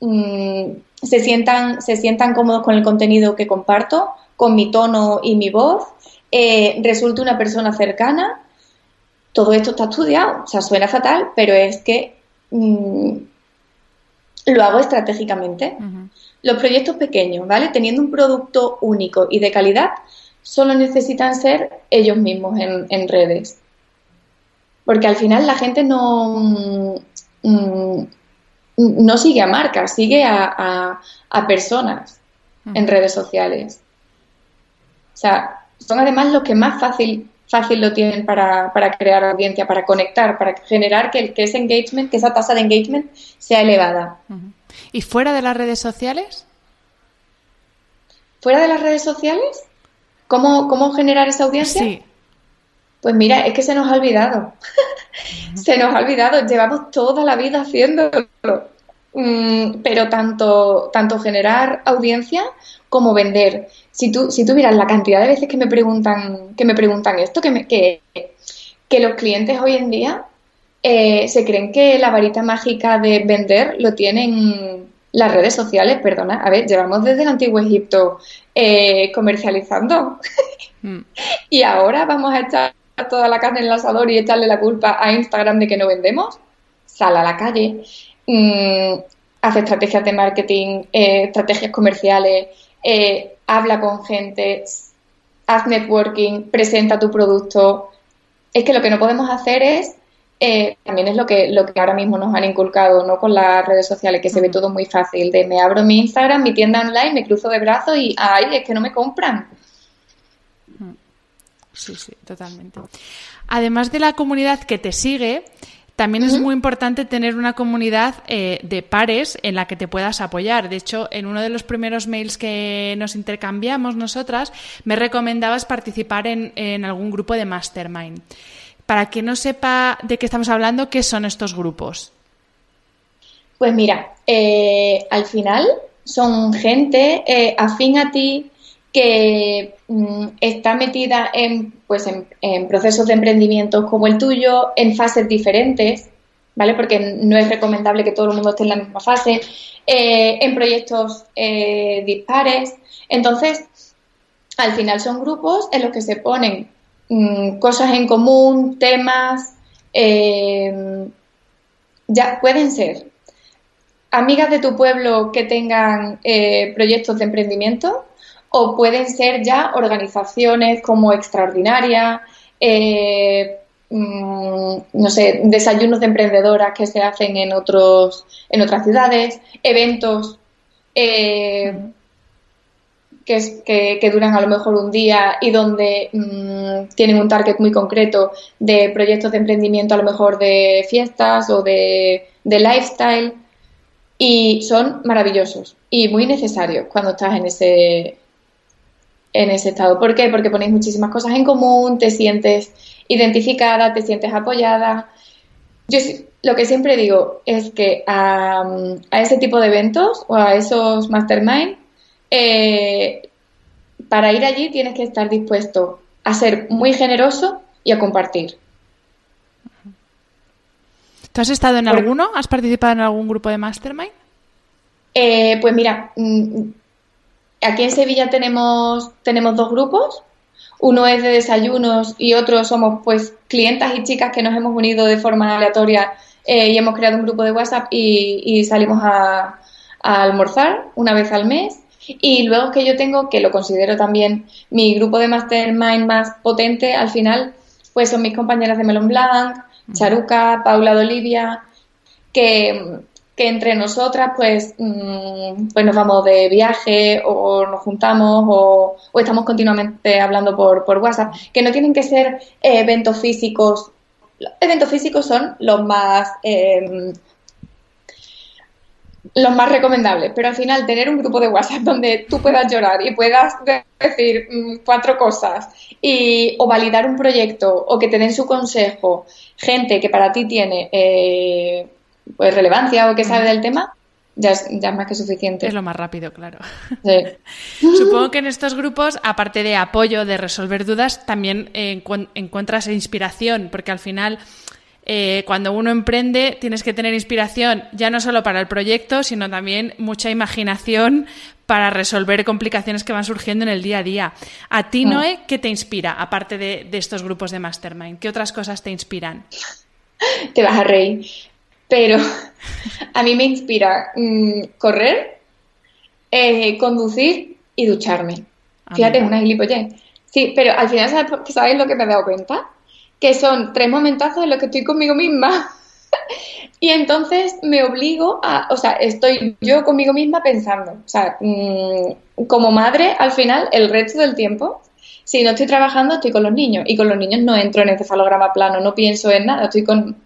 mm, se, sientan, se sientan cómodos con el contenido que comparto, con mi tono y mi voz, resulte una persona cercana. Todo esto está estudiado, o sea, suena fatal, pero es que mm, lo hago estratégicamente. Los proyectos pequeños, ¿vale? Teniendo un producto único y de calidad, solo necesitan ser ellos mismos en, redes. Porque al final la gente no, mm, no sigue a marcas, sigue a, personas en redes sociales. O sea, son además los que más fácil fácil lo tienen para, crear audiencia, para conectar, para generar que, que, ese engagement, que esa tasa de engagement sea elevada. ¿Y fuera de las redes sociales? ¿Fuera de las redes sociales? ¿Cómo, cómo generar esa audiencia? Sí. Pues mira, es que se nos ha olvidado. se nos ha olvidado. Llevamos toda la vida haciéndolo. Mm, pero tanto, tanto generar audiencia como vender. Si tú, si tú miras la cantidad de veces que me preguntan, que me preguntan esto, que, que, que los clientes hoy en día eh, se creen que la varita mágica de vender lo tienen las redes sociales, perdona, a ver, llevamos desde el antiguo Egipto eh, comercializando mm. y ahora vamos a echar toda la carne en el asador y echarle la culpa a Instagram de que no vendemos. Sal a la calle, mm, hace estrategias de marketing, eh, estrategias comerciales, eh, habla con gente, haz networking, presenta tu producto. Es que lo que no podemos hacer es, eh, también es lo que, lo que ahora mismo nos han inculcado, ¿no? Con las redes sociales, que se ve todo muy fácil, de me abro mi Instagram, mi tienda online, me cruzo de brazos y, ay, es que no me compran. Sí, sí, totalmente. Además de la comunidad que te sigue, también es muy importante tener una comunidad eh, de pares en la que te puedas apoyar. De hecho, en uno de los primeros mails que nos intercambiamos nosotras, me recomendabas participar en, en algún grupo de mastermind. Para quien no sepa de qué estamos hablando, ¿qué son estos grupos? Pues mira, eh, al final son gente eh, afín a ti que mm, está metida en, pues en, procesos de emprendimiento como el tuyo, en fases diferentes, ¿vale? Porque no es recomendable que todo el mundo esté en la misma fase, eh, en proyectos dispares. Entonces, al final son grupos en los que se ponen mm, cosas en común, temas, ya pueden ser amigas de tu pueblo que tengan eh, proyectos de emprendimiento o pueden ser ya organizaciones como Extraordinaria, eh, mm, no sé, desayunos de emprendedoras que se hacen en, otros, en otras ciudades, eventos eh, que, que, duran a lo mejor un día y donde mm, tienen un target muy concreto de proyectos de emprendimiento, a lo mejor de fiestas o de, de lifestyle. Y son maravillosos y muy necesarios cuando estás en ese en ese estado. ¿Por qué? Porque ponéis muchísimas cosas en común, te sientes identificada, te sientes apoyada. Yo lo que siempre digo es que a, ese tipo de eventos o a esos mastermind, eh, para ir allí tienes que estar dispuesto a ser muy generoso y a compartir. ¿Tú has estado en alguno? ¿Has participado en algún grupo de Mastermind? Eh, pues mira, mm, aquí en Sevilla tenemos, tenemos dos grupos. Uno es de desayunos y otro somos pues clientas y chicas que nos hemos unido de forma aleatoria eh, y hemos creado un grupo de WhatsApp y, salimos a, almorzar una vez al mes. Y luego que yo tengo, que lo considero también mi grupo de mastermind más potente, al final, pues son mis compañeras de Melon Blanc, Charuca, Paula de Olivia, que, entre nosotras pues, mm, pues nos vamos de viaje o nos juntamos o, estamos continuamente hablando por, por, WhatsApp, que no tienen que ser eventos físicos. Eventos físicos son los más eh, los más recomendables, pero al final tener un grupo de WhatsApp donde tú puedas llorar y puedas decir mm, cuatro cosas y, o validar un proyecto o que te den su consejo, gente que para ti tiene eh, pues relevancia o que sabe del tema, ya es, ya más que suficiente. Es lo más rápido, claro. Supongo que en estos grupos, aparte de apoyo, de resolver dudas, también encuentras inspiración, porque al final eh, cuando uno emprende tienes que tener inspiración ya no solo para el proyecto, sino también mucha imaginación para resolver complicaciones que van surgiendo en el día a día. A ti. Noé, ¿qué te inspira, aparte de, estos grupos de mastermind? ¿Qué otras cosas te inspiran? Te vas a reír, pero a mí me inspira mm, correr, eh, conducir y ducharme. Ah, Fíjate, una gilipollez. Sí, pero al final, ¿sabes lo que me he dado cuenta? que son tres momentazos en los que estoy conmigo misma. y entonces me obligo a, o sea, estoy yo conmigo misma pensando, o sea, mm, como madre, al final, el resto del tiempo, si no estoy trabajando, estoy con los niños. Y con los niños no entro en encefalograma plano, no pienso en nada, estoy con,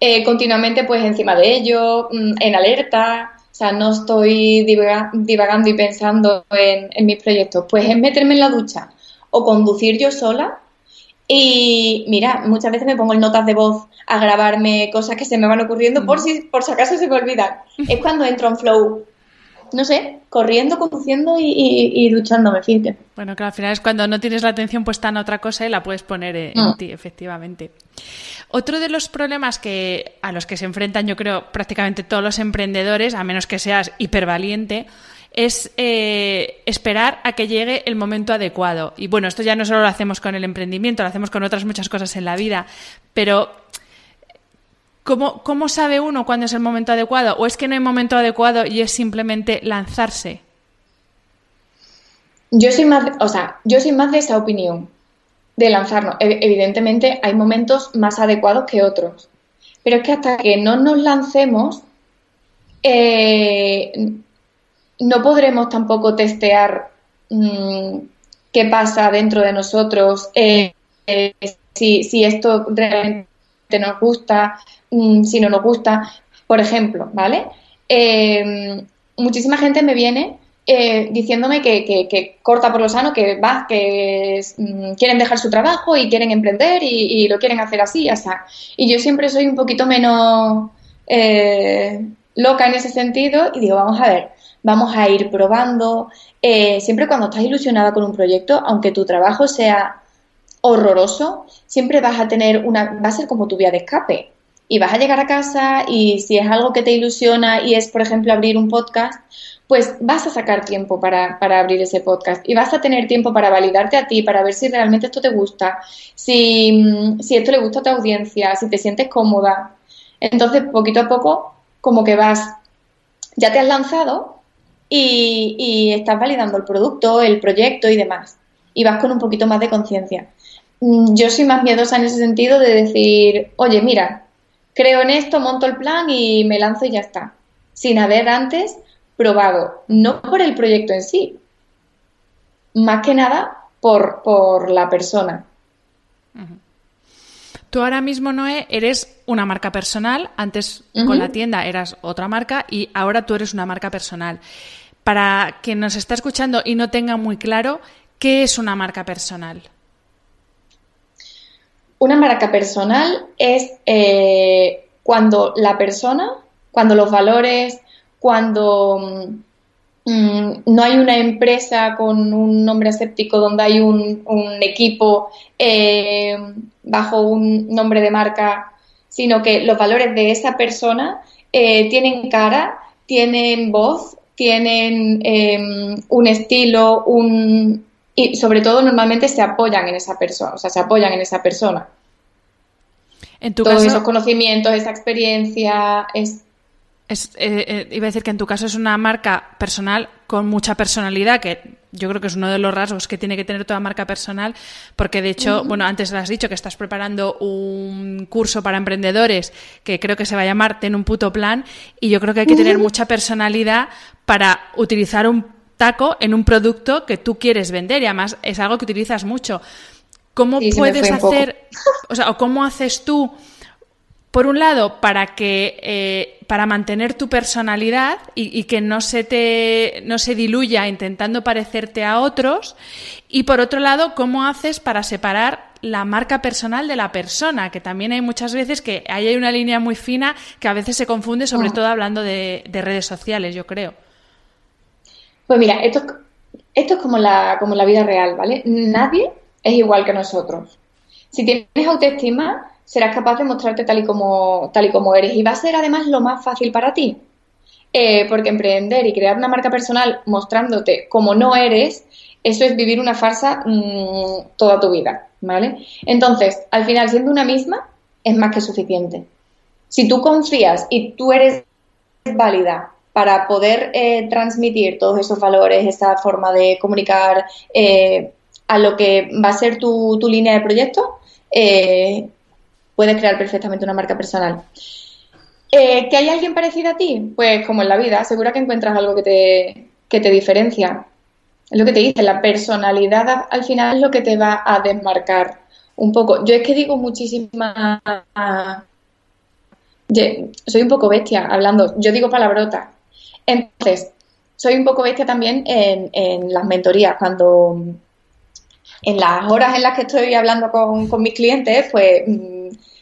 eh, continuamente pues encima de ellos, mm, en alerta, o sea, no estoy divagando y pensando en, en mis proyectos. Pues es meterme en la ducha o conducir yo sola y mira, muchas veces me pongo en notas de voz a grabarme cosas que se me van ocurriendo por si, por si acaso se me olvidan. Es cuando entro en flow. No sé, corriendo, conduciendo y, y, duchándome, fíjate. Bueno, que al final es cuando no tienes la atención puesta en otra cosa y la puedes poner en, mm. ti, efectivamente. Otro de los problemas que, a los que se enfrentan, yo creo, prácticamente todos los emprendedores, a menos que seas hipervaliente, es eh, esperar a que llegue el momento adecuado. Y bueno, esto ya no solo lo hacemos con el emprendimiento, lo hacemos con otras muchas cosas en la vida, pero ¿cómo, ¿cómo sabe uno cuándo es el momento adecuado? ¿O es que no hay momento adecuado y es simplemente lanzarse? Yo soy más, o sea, yo soy más de esa opinión, de lanzarnos. Evidentemente hay momentos más adecuados que otros, pero es que hasta que no nos lancemos, eh, no podremos tampoco testear mm, qué pasa dentro de nosotros, eh, eh, si, esto realmente nos gusta, mm, si no nos gusta. Por ejemplo, ¿vale? Em, muchísima gente me viene eh, diciéndome que, corta por lo sano, que va, que mm, quieren dejar su trabajo y quieren emprender y, lo quieren hacer así, ya está. Y yo siempre soy un poquito menos eh, loca en ese sentido y digo, vamos a ver, vamos a ir probando. Eh, siempre cuando estás ilusionada con un proyecto, aunque tu trabajo sea horroroso, siempre vas a tener una, va a ser como tu vía de escape. Y vas a llegar a casa y si es algo que te ilusiona y es, por ejemplo, abrir un podcast, pues vas a sacar tiempo para, abrir ese podcast y vas a tener tiempo para validarte a ti, para ver si realmente esto te gusta, si, si esto le gusta a tu audiencia, si te sientes cómoda. Entonces, poquito a poco, como que vas, ya te has lanzado y, y estás validando el producto, el proyecto y demás. Y vas con un poquito más de conciencia. Mm, yo soy más miedosa en ese sentido de decir, oye, mira, creo en esto, monto el plan y me lanzo y ya está. Sin haber antes probado, no por el proyecto en sí, más que nada por, por la persona. Tú ahora mismo, Noé, eres una marca personal. Antes con la tienda eras otra marca y ahora tú eres una marca personal. Para quien nos está escuchando y no tenga muy claro, ¿qué es una marca personal? Una marca personal es eh, cuando la persona, cuando los valores, cuando mm, no hay una empresa con un nombre aséptico donde hay un, equipo eh, bajo un nombre de marca, sino que los valores de esa persona eh, tienen cara, tienen voz, tienen em, un estilo, un y sobre todo normalmente se apoyan en esa persona, o sea, se apoyan en esa persona. En tu Todos esos conocimientos, esa experiencia, es es, eh, eh, iba a decir que en tu caso es una marca personal con mucha personalidad, que yo creo que es uno de los rasgos que tiene que tener toda marca personal, porque de hecho, bueno, antes lo has dicho que estás preparando un curso para emprendedores que creo que se va a llamar Ten un puto plan, y yo creo que hay que tener mucha personalidad para utilizar un taco en un producto que tú quieres vender, y además es algo que utilizas mucho. ¿Cómo puedes hacer, o sea, o cómo haces tú? por un lado, para que eh, para mantener tu personalidad y, que no se te no se diluya intentando parecerte a otros, y por otro lado, cómo haces para separar la marca personal de la persona, que también hay muchas veces que ahí hay una línea muy fina que a veces se confunde, sobre ah. todo hablando de, redes sociales, yo creo. Pues mira, esto, esto es como la, como la vida real, ¿vale? Nadie es igual que nosotros. Si tienes autoestima, serás capaz de mostrarte tal y como, tal y como eres. Y va a ser además lo más fácil para ti. Eh, porque emprender y crear una marca personal mostrándote como no eres, eso es vivir una farsa mm, toda tu vida, ¿vale? Entonces, al final, siendo una misma, es más que suficiente. Si tú confías y tú eres válida para poder eh, transmitir todos esos valores, esa forma de comunicar eh, a lo que va a ser tu, tu línea de proyecto, puedes crear perfectamente una marca personal. Eh, ¿Que hay alguien parecido a ti? Pues como en la vida, seguro que encuentras algo que te, que te diferencia. Es lo que te dice, la personalidad al final es lo que te va a desmarcar un poco. Yo es que digo muchísima... Soy un poco bestia hablando, yo digo palabrotas. Entonces, soy un poco bestia también en, las mentorías, cuando en las horas en las que estoy hablando con, mis clientes, pues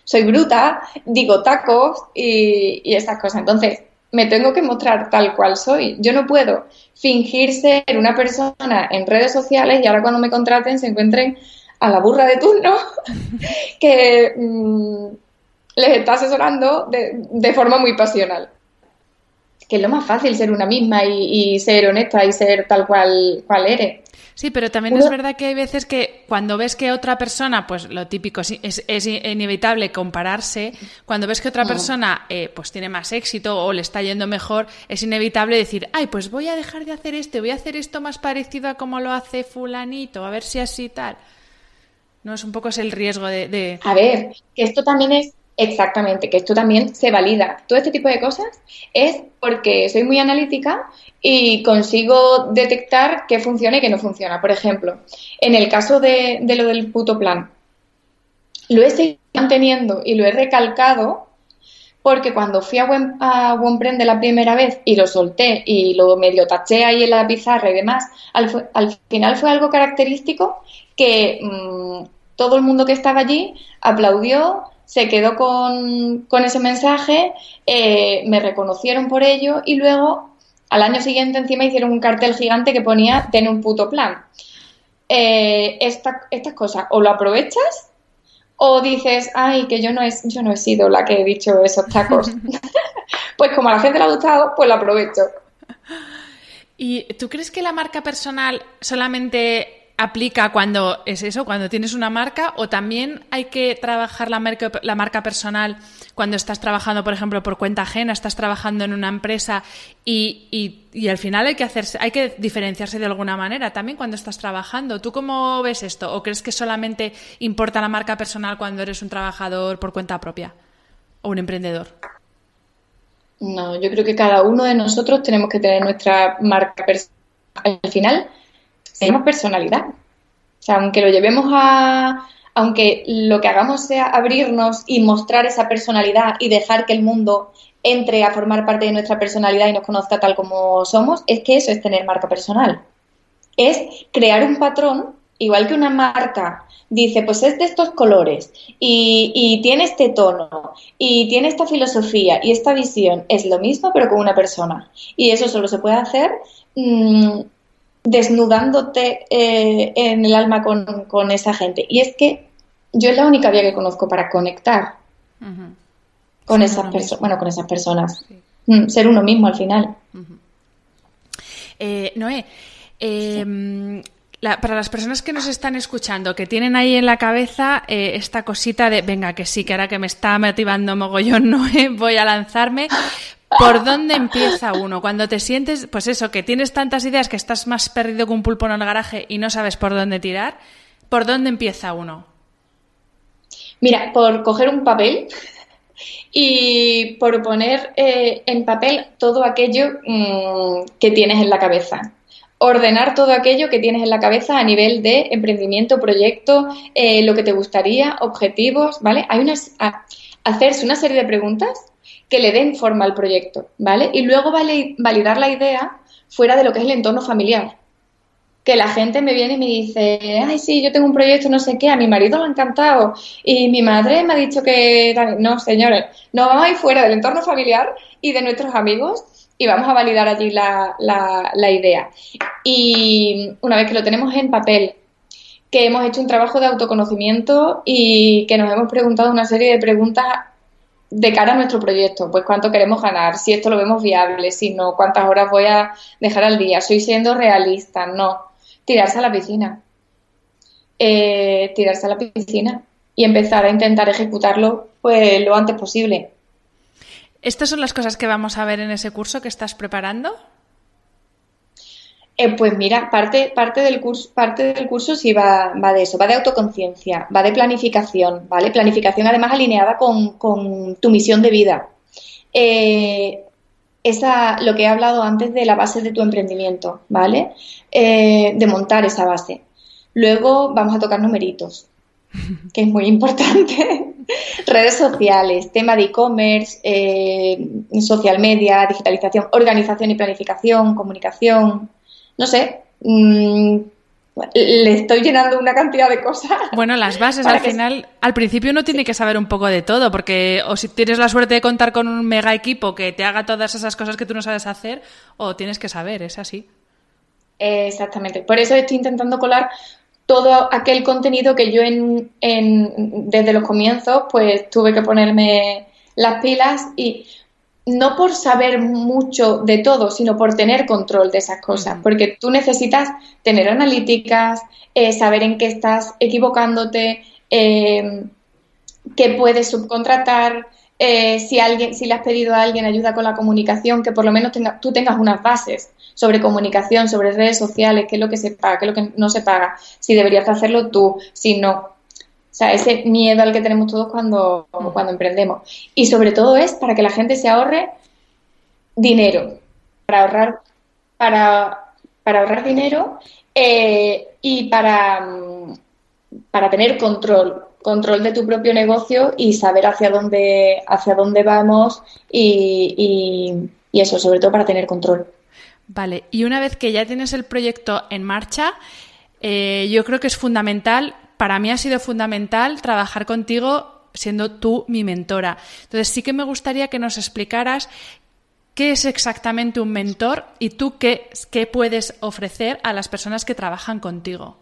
soy bruta, digo tacos y, y estas cosas. Entonces, me tengo que mostrar tal cual soy. Yo no puedo fingir ser una persona en redes sociales y ahora cuando me contraten se encuentren a la burra de turno que mm, les está asesorando de, forma muy pasional. Que es lo más fácil ser una misma y, y ser honesta y ser tal cual, cual eres. Sí, pero también es verdad que hay veces que cuando ves que otra persona, pues lo típico, es, es inevitable compararse, cuando ves que otra persona eh, pues tiene más éxito o le está yendo mejor, es inevitable decir, ay, pues voy a dejar de hacer esto, voy a hacer esto más parecido a como lo hace fulanito, a ver si así tal. No es un poco es el riesgo de, de... A ver, que esto también es Exactamente, que esto también se valida. Todo este tipo de cosas es porque soy muy analítica y consigo detectar qué funciona y qué no funciona. Por ejemplo, en el caso de, lo del puto plan, lo he seguido manteniendo y lo he recalcado porque cuando fui a Buen, a la primera vez y lo solté y lo medio taché ahí en la pizarra y demás, al, al final fue algo característico que mm, todo el mundo que estaba allí aplaudió, se quedó con, ese mensaje, eh, me reconocieron por ello y luego al año siguiente encima hicieron un cartel gigante que ponía ten un puto plan. Eh, estas cosas o lo aprovechas o dices, ay, que yo no, he, yo no he sido la que he dicho esos tacos. pues como a la gente le ha gustado, pues lo aprovecho. ¿Y tú crees que la marca personal solamente aplica cuando es eso, cuando tienes una marca o también hay que trabajar la marca, personal cuando estás trabajando, por ejemplo, por cuenta ajena, estás trabajando en una empresa y, y, al final hay que hacerse, hay que diferenciarse de alguna manera también cuando estás trabajando. ¿Tú cómo ves esto? ¿O crees que solamente importa la marca personal cuando eres un trabajador por cuenta propia o un emprendedor? No, yo creo que cada uno de nosotros tenemos que tener nuestra marca personal. Al final, tenemos personalidad. O sea, aunque lo llevemos a, aunque lo que hagamos sea abrirnos y mostrar esa personalidad y dejar que el mundo entre a formar parte de nuestra personalidad y nos conozca tal como somos, es que eso es tener marca personal. Es crear un patrón, igual que una marca dice, pues es de estos colores y, tiene este tono y tiene esta filosofía y esta visión, es lo mismo pero con una persona. Y eso solo se puede hacer mm, desnudándote eh, en el alma con, esa gente. Y es que yo es la única vía que conozco para conectar con, esas personas bueno, con esas personas. Mm, ser uno mismo al final. Eh, Noé, em, para las personas que nos están escuchando, que tienen ahí en la cabeza eh, esta cosita de, venga, que sí, que ahora que me está motivando mogollón, Noé, voy a lanzarme, ¿Por dónde empieza uno? Cuando te sientes, pues eso, que tienes tantas ideas que estás más perdido que un pulpo en el garaje y no sabes por dónde tirar, ¿por dónde empieza uno? Mira, por coger un papel y por poner eh, en papel todo aquello mm, que tienes en la cabeza. Ordenar todo aquello que tienes en la cabeza a nivel de emprendimiento, proyecto, eh, lo que te gustaría, objetivos, ¿vale? Hay unas, hacerse una serie de preguntas que le den forma al proyecto, ¿vale? Y luego validar la idea fuera de lo que es el entorno familiar. Que la gente me viene y me dice, ay, sí, yo tengo un proyecto, no sé qué, a mi marido le ha encantado y mi madre me ha dicho que... No, señores, nos vamos a ir fuera del entorno familiar y de nuestros amigos y vamos a validar allí la, la idea. Y una vez que lo tenemos en papel, que hemos hecho un trabajo de autoconocimiento y que nos hemos preguntado una serie de preguntas de cara a nuestro proyecto, pues cuánto queremos ganar, si esto lo vemos viable, si no, cuántas horas voy a dejar al día, soy siendo realista, no, tirarse a la piscina, eh, tirarse a la piscina y empezar a intentar ejecutarlo pues lo antes posible. ¿Estas son las cosas que vamos a ver en ese curso que estás preparando? Eh, pues mira, parte, parte, del curso, parte del curso sí va, va de eso, va de autoconciencia, va de planificación, ¿vale? Planificación además alineada con, tu misión de vida. Eh, esa, lo que he hablado antes de la base de tu emprendimiento, ¿vale? Eh, de montar esa base. Luego vamos a tocar numeritos, que es muy importante. Redes sociales, tema de e-commerce, social media, digitalización, organización y planificación, comunicación, no sé, mm, le estoy llenando una cantidad de cosas. Bueno, las bases al final, al principio uno tiene que saber un poco de todo, porque o si tienes la suerte de contar con un mega equipo que te haga todas esas cosas que tú no sabes hacer, o tienes que saber, es así. Exactamente. Por eso estoy intentando colar todo aquel contenido que yo en, desde los comienzos pues tuve que ponerme las pilas y no por saber mucho de todo, sino por tener control de esas cosas, porque tú necesitas tener analíticas, eh, saber en qué estás equivocándote, eh, qué puedes subcontratar, eh, si alguien, si le has pedido a alguien ayuda con la comunicación, que por lo menos tenga, tú tengas unas bases sobre comunicación, sobre redes sociales, qué es lo que se paga, qué es lo que no se paga, si deberías hacerlo tú, si no. O sea, ese miedo al que tenemos todos cuando, cuando emprendemos. Y sobre todo es para que la gente se ahorre dinero, para ahorrar, para, para ahorrar dinero eh, y para, para tener control. control de tu propio negocio y saber hacia dónde, hacia dónde vamos y, eso, sobre todo para tener control. Vale, y una vez que ya tienes el proyecto en marcha, eh, yo creo que es fundamental, para mí ha sido fundamental trabajar contigo siendo tú mi mentora. Entonces sí que me gustaría que nos explicaras qué es exactamente un mentor y tú qué, qué puedes ofrecer a las personas que trabajan contigo.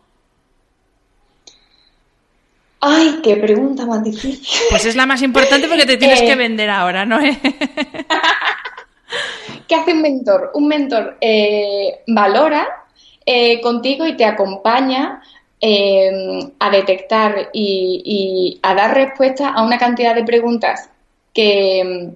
Ay, qué pregunta más difícil. Pues es la más importante porque te tienes que eh. vender ahora, ¿no? ¿Qué hace un mentor? Un mentor eh, valora eh, contigo y te acompaña a detectar y, a dar respuesta a una cantidad de preguntas que,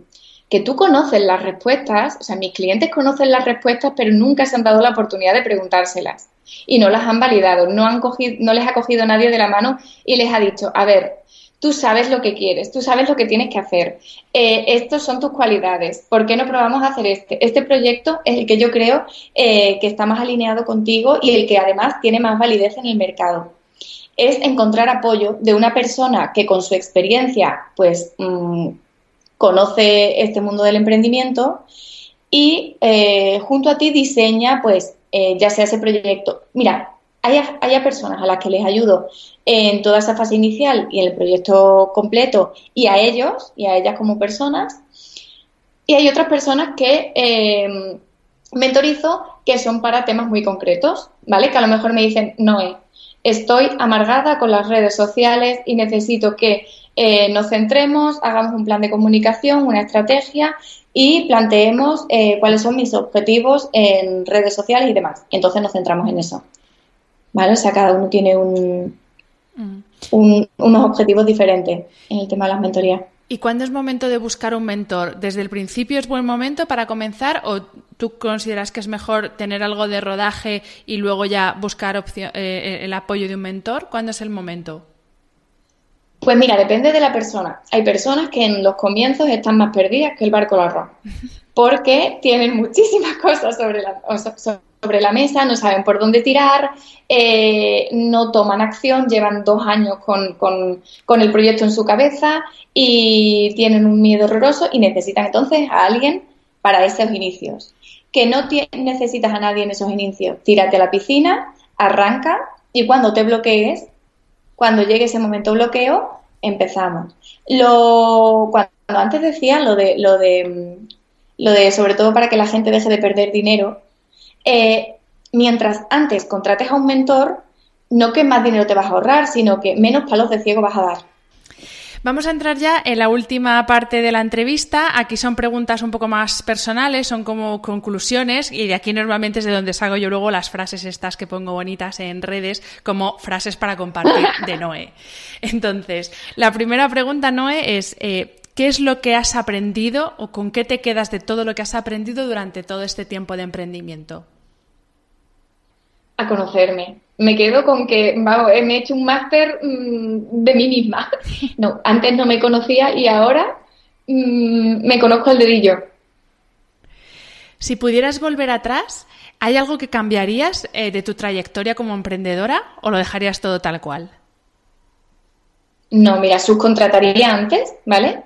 que tú conoces las respuestas, o sea, mis clientes conocen las respuestas, pero nunca se han dado la oportunidad de preguntárselas y no las han validado, no, han cogido, no les ha cogido nadie de la mano y les ha dicho, a ver, tú sabes lo que quieres, tú sabes lo que tienes que hacer, eh, estos son tus cualidades, ¿por qué no probamos a hacer este? Este proyecto es el que yo creo eh, que está más alineado contigo y el que además tiene más validez en el mercado. Es encontrar apoyo de una persona que con su experiencia, pues, mm, conoce este mundo del emprendimiento y eh, junto a ti diseña, pues, eh, ya sea ese proyecto. Mira, haya, personas a las que les ayudo en toda esa fase inicial y en el proyecto completo y a ellos y a ellas como personas. Y hay otras personas que eh, mentorizo que son para temas muy concretos, ¿vale? Que a lo mejor me dicen, no, estoy amargada con las redes sociales y necesito que eh, nos centremos, hagamos un plan de comunicación, una estrategia y planteemos eh, cuáles son mis objetivos en redes sociales y demás. entonces nos centramos en eso. ¿Vale? O sea, cada uno tiene mm. un, unos objetivos diferentes en el tema de las mentorías. ¿Y cuándo es momento de buscar un mentor? ¿Desde el principio es buen momento para comenzar o tú consideras que es mejor tener algo de rodaje y luego ya buscar eh, el apoyo de un mentor? ¿Cuándo es el momento? Pues mira, depende de la persona. Hay personas que en los comienzos están más perdidas que el barco al arroz, porque tienen muchísimas cosas sobre la, sobre la mesa, no saben por dónde tirar, eh, no toman acción, llevan dos años con, con, el proyecto en su cabeza y tienen un miedo horroroso y necesitan entonces a alguien para esos inicios. Que no necesitas a nadie en esos inicios. Tírate a la piscina, arranca y cuando te bloquees, cuando llegue ese momento bloqueo, empezamos. Lo, cuando antes decía lo de, lo de, lo de, sobre todo para que la gente deje de perder dinero, eh, mientras antes contrates a un mentor, no que más dinero te vas a ahorrar, sino que menos palos de ciego vas a dar. Vamos a entrar ya en la última parte de la entrevista. Aquí son preguntas un poco más personales, son como conclusiones y de aquí normalmente es de donde salgo yo luego las frases estas que pongo bonitas en redes como frases para compartir de Noé. Entonces, la primera pregunta, Noé, es eh, ¿qué es lo que has aprendido o con qué te quedas de todo lo que has aprendido durante todo este tiempo de emprendimiento? A conocerme, me quedo con que, vamos, me he hecho un máster mm, de mí misma. No, antes no me conocía y ahora mm, me conozco el dedillo. Si pudieras volver atrás, ¿hay algo que cambiarías eh, de tu trayectoria como emprendedora o lo dejarías todo tal cual? No, mira, subcontrataría antes, ¿vale?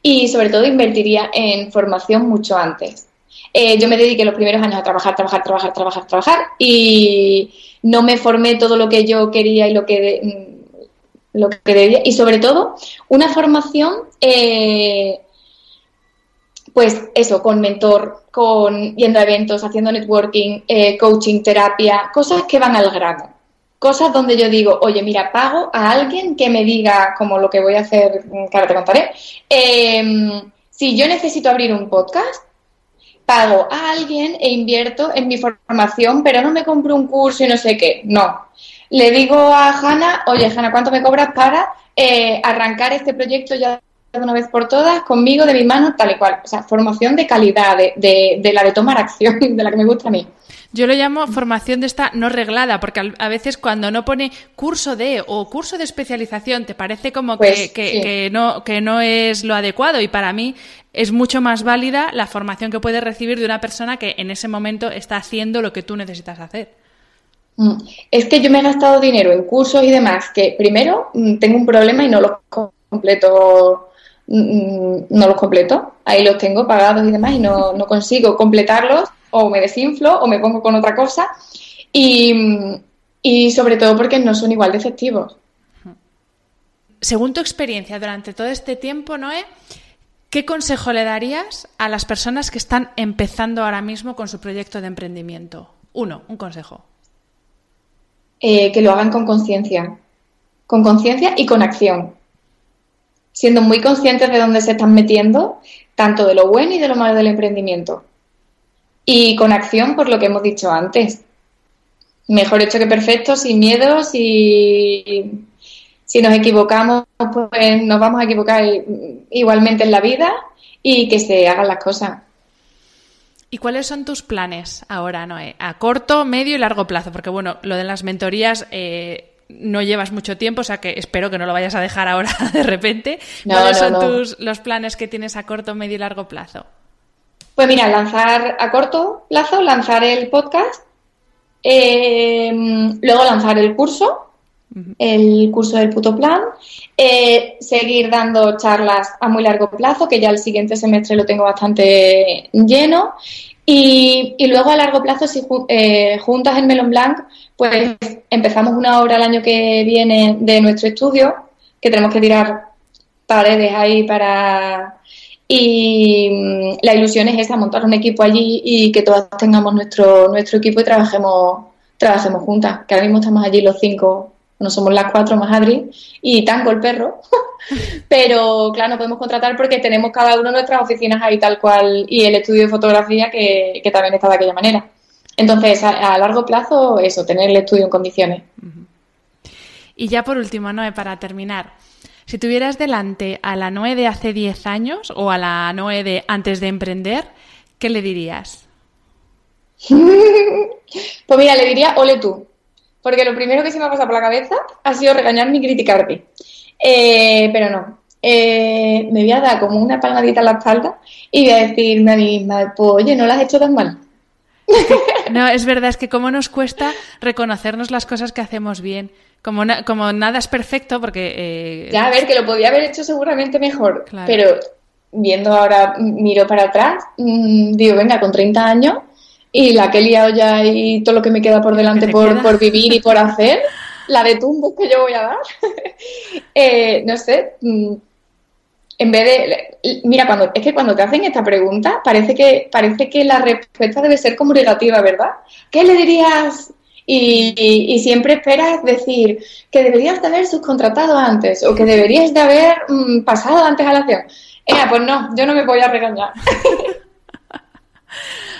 Y sobre todo invertiría en formación mucho antes. Eh, yo me dediqué los primeros años a trabajar, trabajar, trabajar, trabajar, trabajar y no me formé todo lo que yo quería y lo que, mm, lo que debía. Y sobre todo, una formación, eh, pues eso, con mentor, con yendo a eventos, haciendo networking, eh, coaching, terapia, cosas que van al grano. Cosas donde yo digo, oye, mira, pago a alguien que me diga, como lo que voy a hacer, que ahora te contaré, em, si yo necesito abrir un podcast, pago a alguien e invierto en mi formación, pero no me compro un curso y no sé qué. No. Le digo a Hanna, oye, Hanna, ¿cuánto me cobras para eh, arrancar este proyecto ya de una vez por todas, conmigo, de mi mano, tal y cual? O sea, formación de calidad, de, de la de tomar acción, de la que me gusta a mí. Yo lo llamo formación de esta no reglada, porque a veces cuando no pone curso de o curso de especialización, te parece como que, pues, no, que no es lo adecuado. Y para mí es mucho más válida la formación que puedes recibir de una persona que en ese momento está haciendo lo que tú necesitas hacer. Mm. Es que yo me he gastado dinero en cursos y demás, que primero mm, tengo un problema y no los completo, mm, no los completo. Ahí los tengo pagados y demás y no, no consigo completarlos o me desinflo o me pongo con otra cosa. Y, y sobre todo porque no son igual de efectivos. Según tu experiencia durante todo este tiempo, Noé, ¿qué consejo le darías a las personas que están empezando ahora mismo con su proyecto de emprendimiento? Uno, un consejo. Eh, que lo hagan con conciencia, con conciencia y con acción, siendo muy conscientes de dónde se están metiendo, tanto de lo bueno y de lo malo del emprendimiento. Y con acción, por lo que hemos dicho antes. Mejor hecho que perfecto, sin miedos y si nos equivocamos, pues nos vamos a equivocar igualmente en la vida y que se hagan las cosas. ¿Y cuáles son tus planes ahora, Noé? A corto, medio y largo plazo, porque bueno, lo de las mentorías eh, no llevas mucho tiempo, o sea que espero que no lo vayas a dejar ahora de repente. ¿Cuáles son Tus, los planes que tienes a corto, medio y largo plazo? Pues mira, lanzar a corto plazo, lanzar el podcast, eh, luego lanzar el curso, el curso del puto plan, eh, seguir dando charlas a muy largo plazo, que ya el siguiente semestre lo tengo bastante lleno, y, luego a largo plazo, si eh, juntas en Melon Blanc, pues empezamos una obra el año que viene de nuestro estudio, que tenemos que tirar paredes ahí para... Y mm, la ilusión es esa, montar un equipo allí y que todas tengamos nuestro, nuestro equipo y trabajemos, trabajemos juntas, que ahora mismo estamos allí los cinco no somos las cuatro más Adri y Tango el perro, pero claro, no podemos contratar porque tenemos cada uno nuestras oficinas ahí tal cual y el estudio de fotografía que, también está de aquella manera. Entonces, a, largo plazo, eso, tener el estudio en condiciones. Y ya por último, Noé, para terminar, si tuvieras delante a la Noé de hace 10 años o a la Noé de antes de emprender, ¿qué le dirías? pues mira, le diría, ole tú, porque lo primero que se me ha pasado por la cabeza ha sido regañarme y criticarte. Eh, pero no. Eh, me voy a dar como una palmadita en la espalda y voy a decirme a mí misma, pues oye, no lo has hecho tan mal. No, es verdad, es que cómo nos cuesta reconocernos las cosas que hacemos bien. Como, como nada es perfecto, porque... Eh, ya, a ver, que lo podía haber hecho seguramente mejor, pero viendo ahora, miro para atrás, mm, digo, venga, con 30 años y la que he liado ya y todo lo que me queda por delante por, vivir y por hacer, la de tumbos que yo voy a dar, eh, no sé, mm, en vez de, mira, cuando es que cuando te hacen esta pregunta parece que parece que la respuesta debe ser comunicativa, ¿verdad? ¿Qué le dirías? Y, siempre esperas decir que deberías de haber subcontratado antes o que deberías de haber mm, pasado antes a la acción. Eh, pues no, yo no me voy a regañar.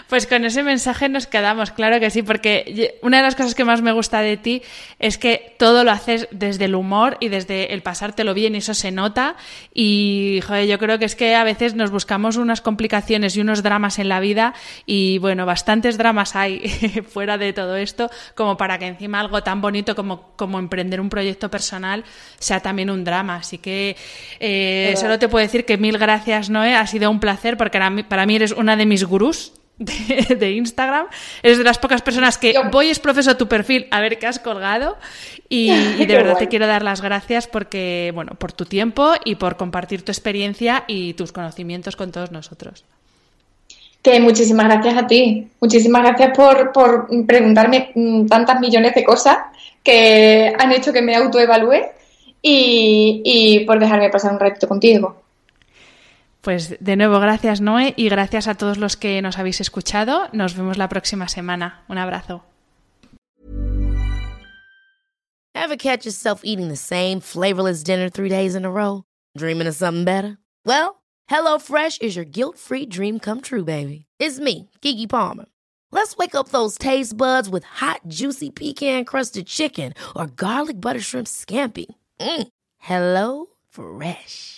Pues con ese mensaje nos quedamos, claro que sí, porque una de las cosas que más me gusta de ti es que todo lo haces desde el humor y desde el pasártelo bien y eso se nota. Y joder, yo creo que es que a veces nos buscamos unas complicaciones y unos dramas en la vida y bueno, bastantes dramas hay fuera de todo esto como para que encima algo tan bonito como, como emprender un proyecto personal sea también un drama. Así que eh, solo te puedo decir que mil gracias, Noé. Ha sido un placer porque para mí eres una de mis gurús de, Instagram. Eres de las pocas personas que voy es profeso tu perfil a ver qué has colgado y, de verdad te quiero dar las gracias porque, bueno, por tu tiempo y por compartir tu experiencia y tus conocimientos con todos nosotros. Que muchísimas gracias a ti. Muchísimas gracias por, por preguntarme mm, tantas millones de cosas que han hecho que me autoevalúe y, y por dejarme pasar un ratito contigo. Pues de nuevo, gracias Noé y gracias a todos los que nos habéis escuchado. Nos vemos la próxima semana. Un abrazo. Ever catch yourself eating the same flavorless dinner three days in a row? Dreaming of something better? Well, HelloFresh is your guilt-free dream come true, baby. It's me, Kiki Palmer. Let's wake up those taste buds with hot, juicy pecan-crusted chicken or garlic butter shrimp scampi. Mm. Hello Fresh.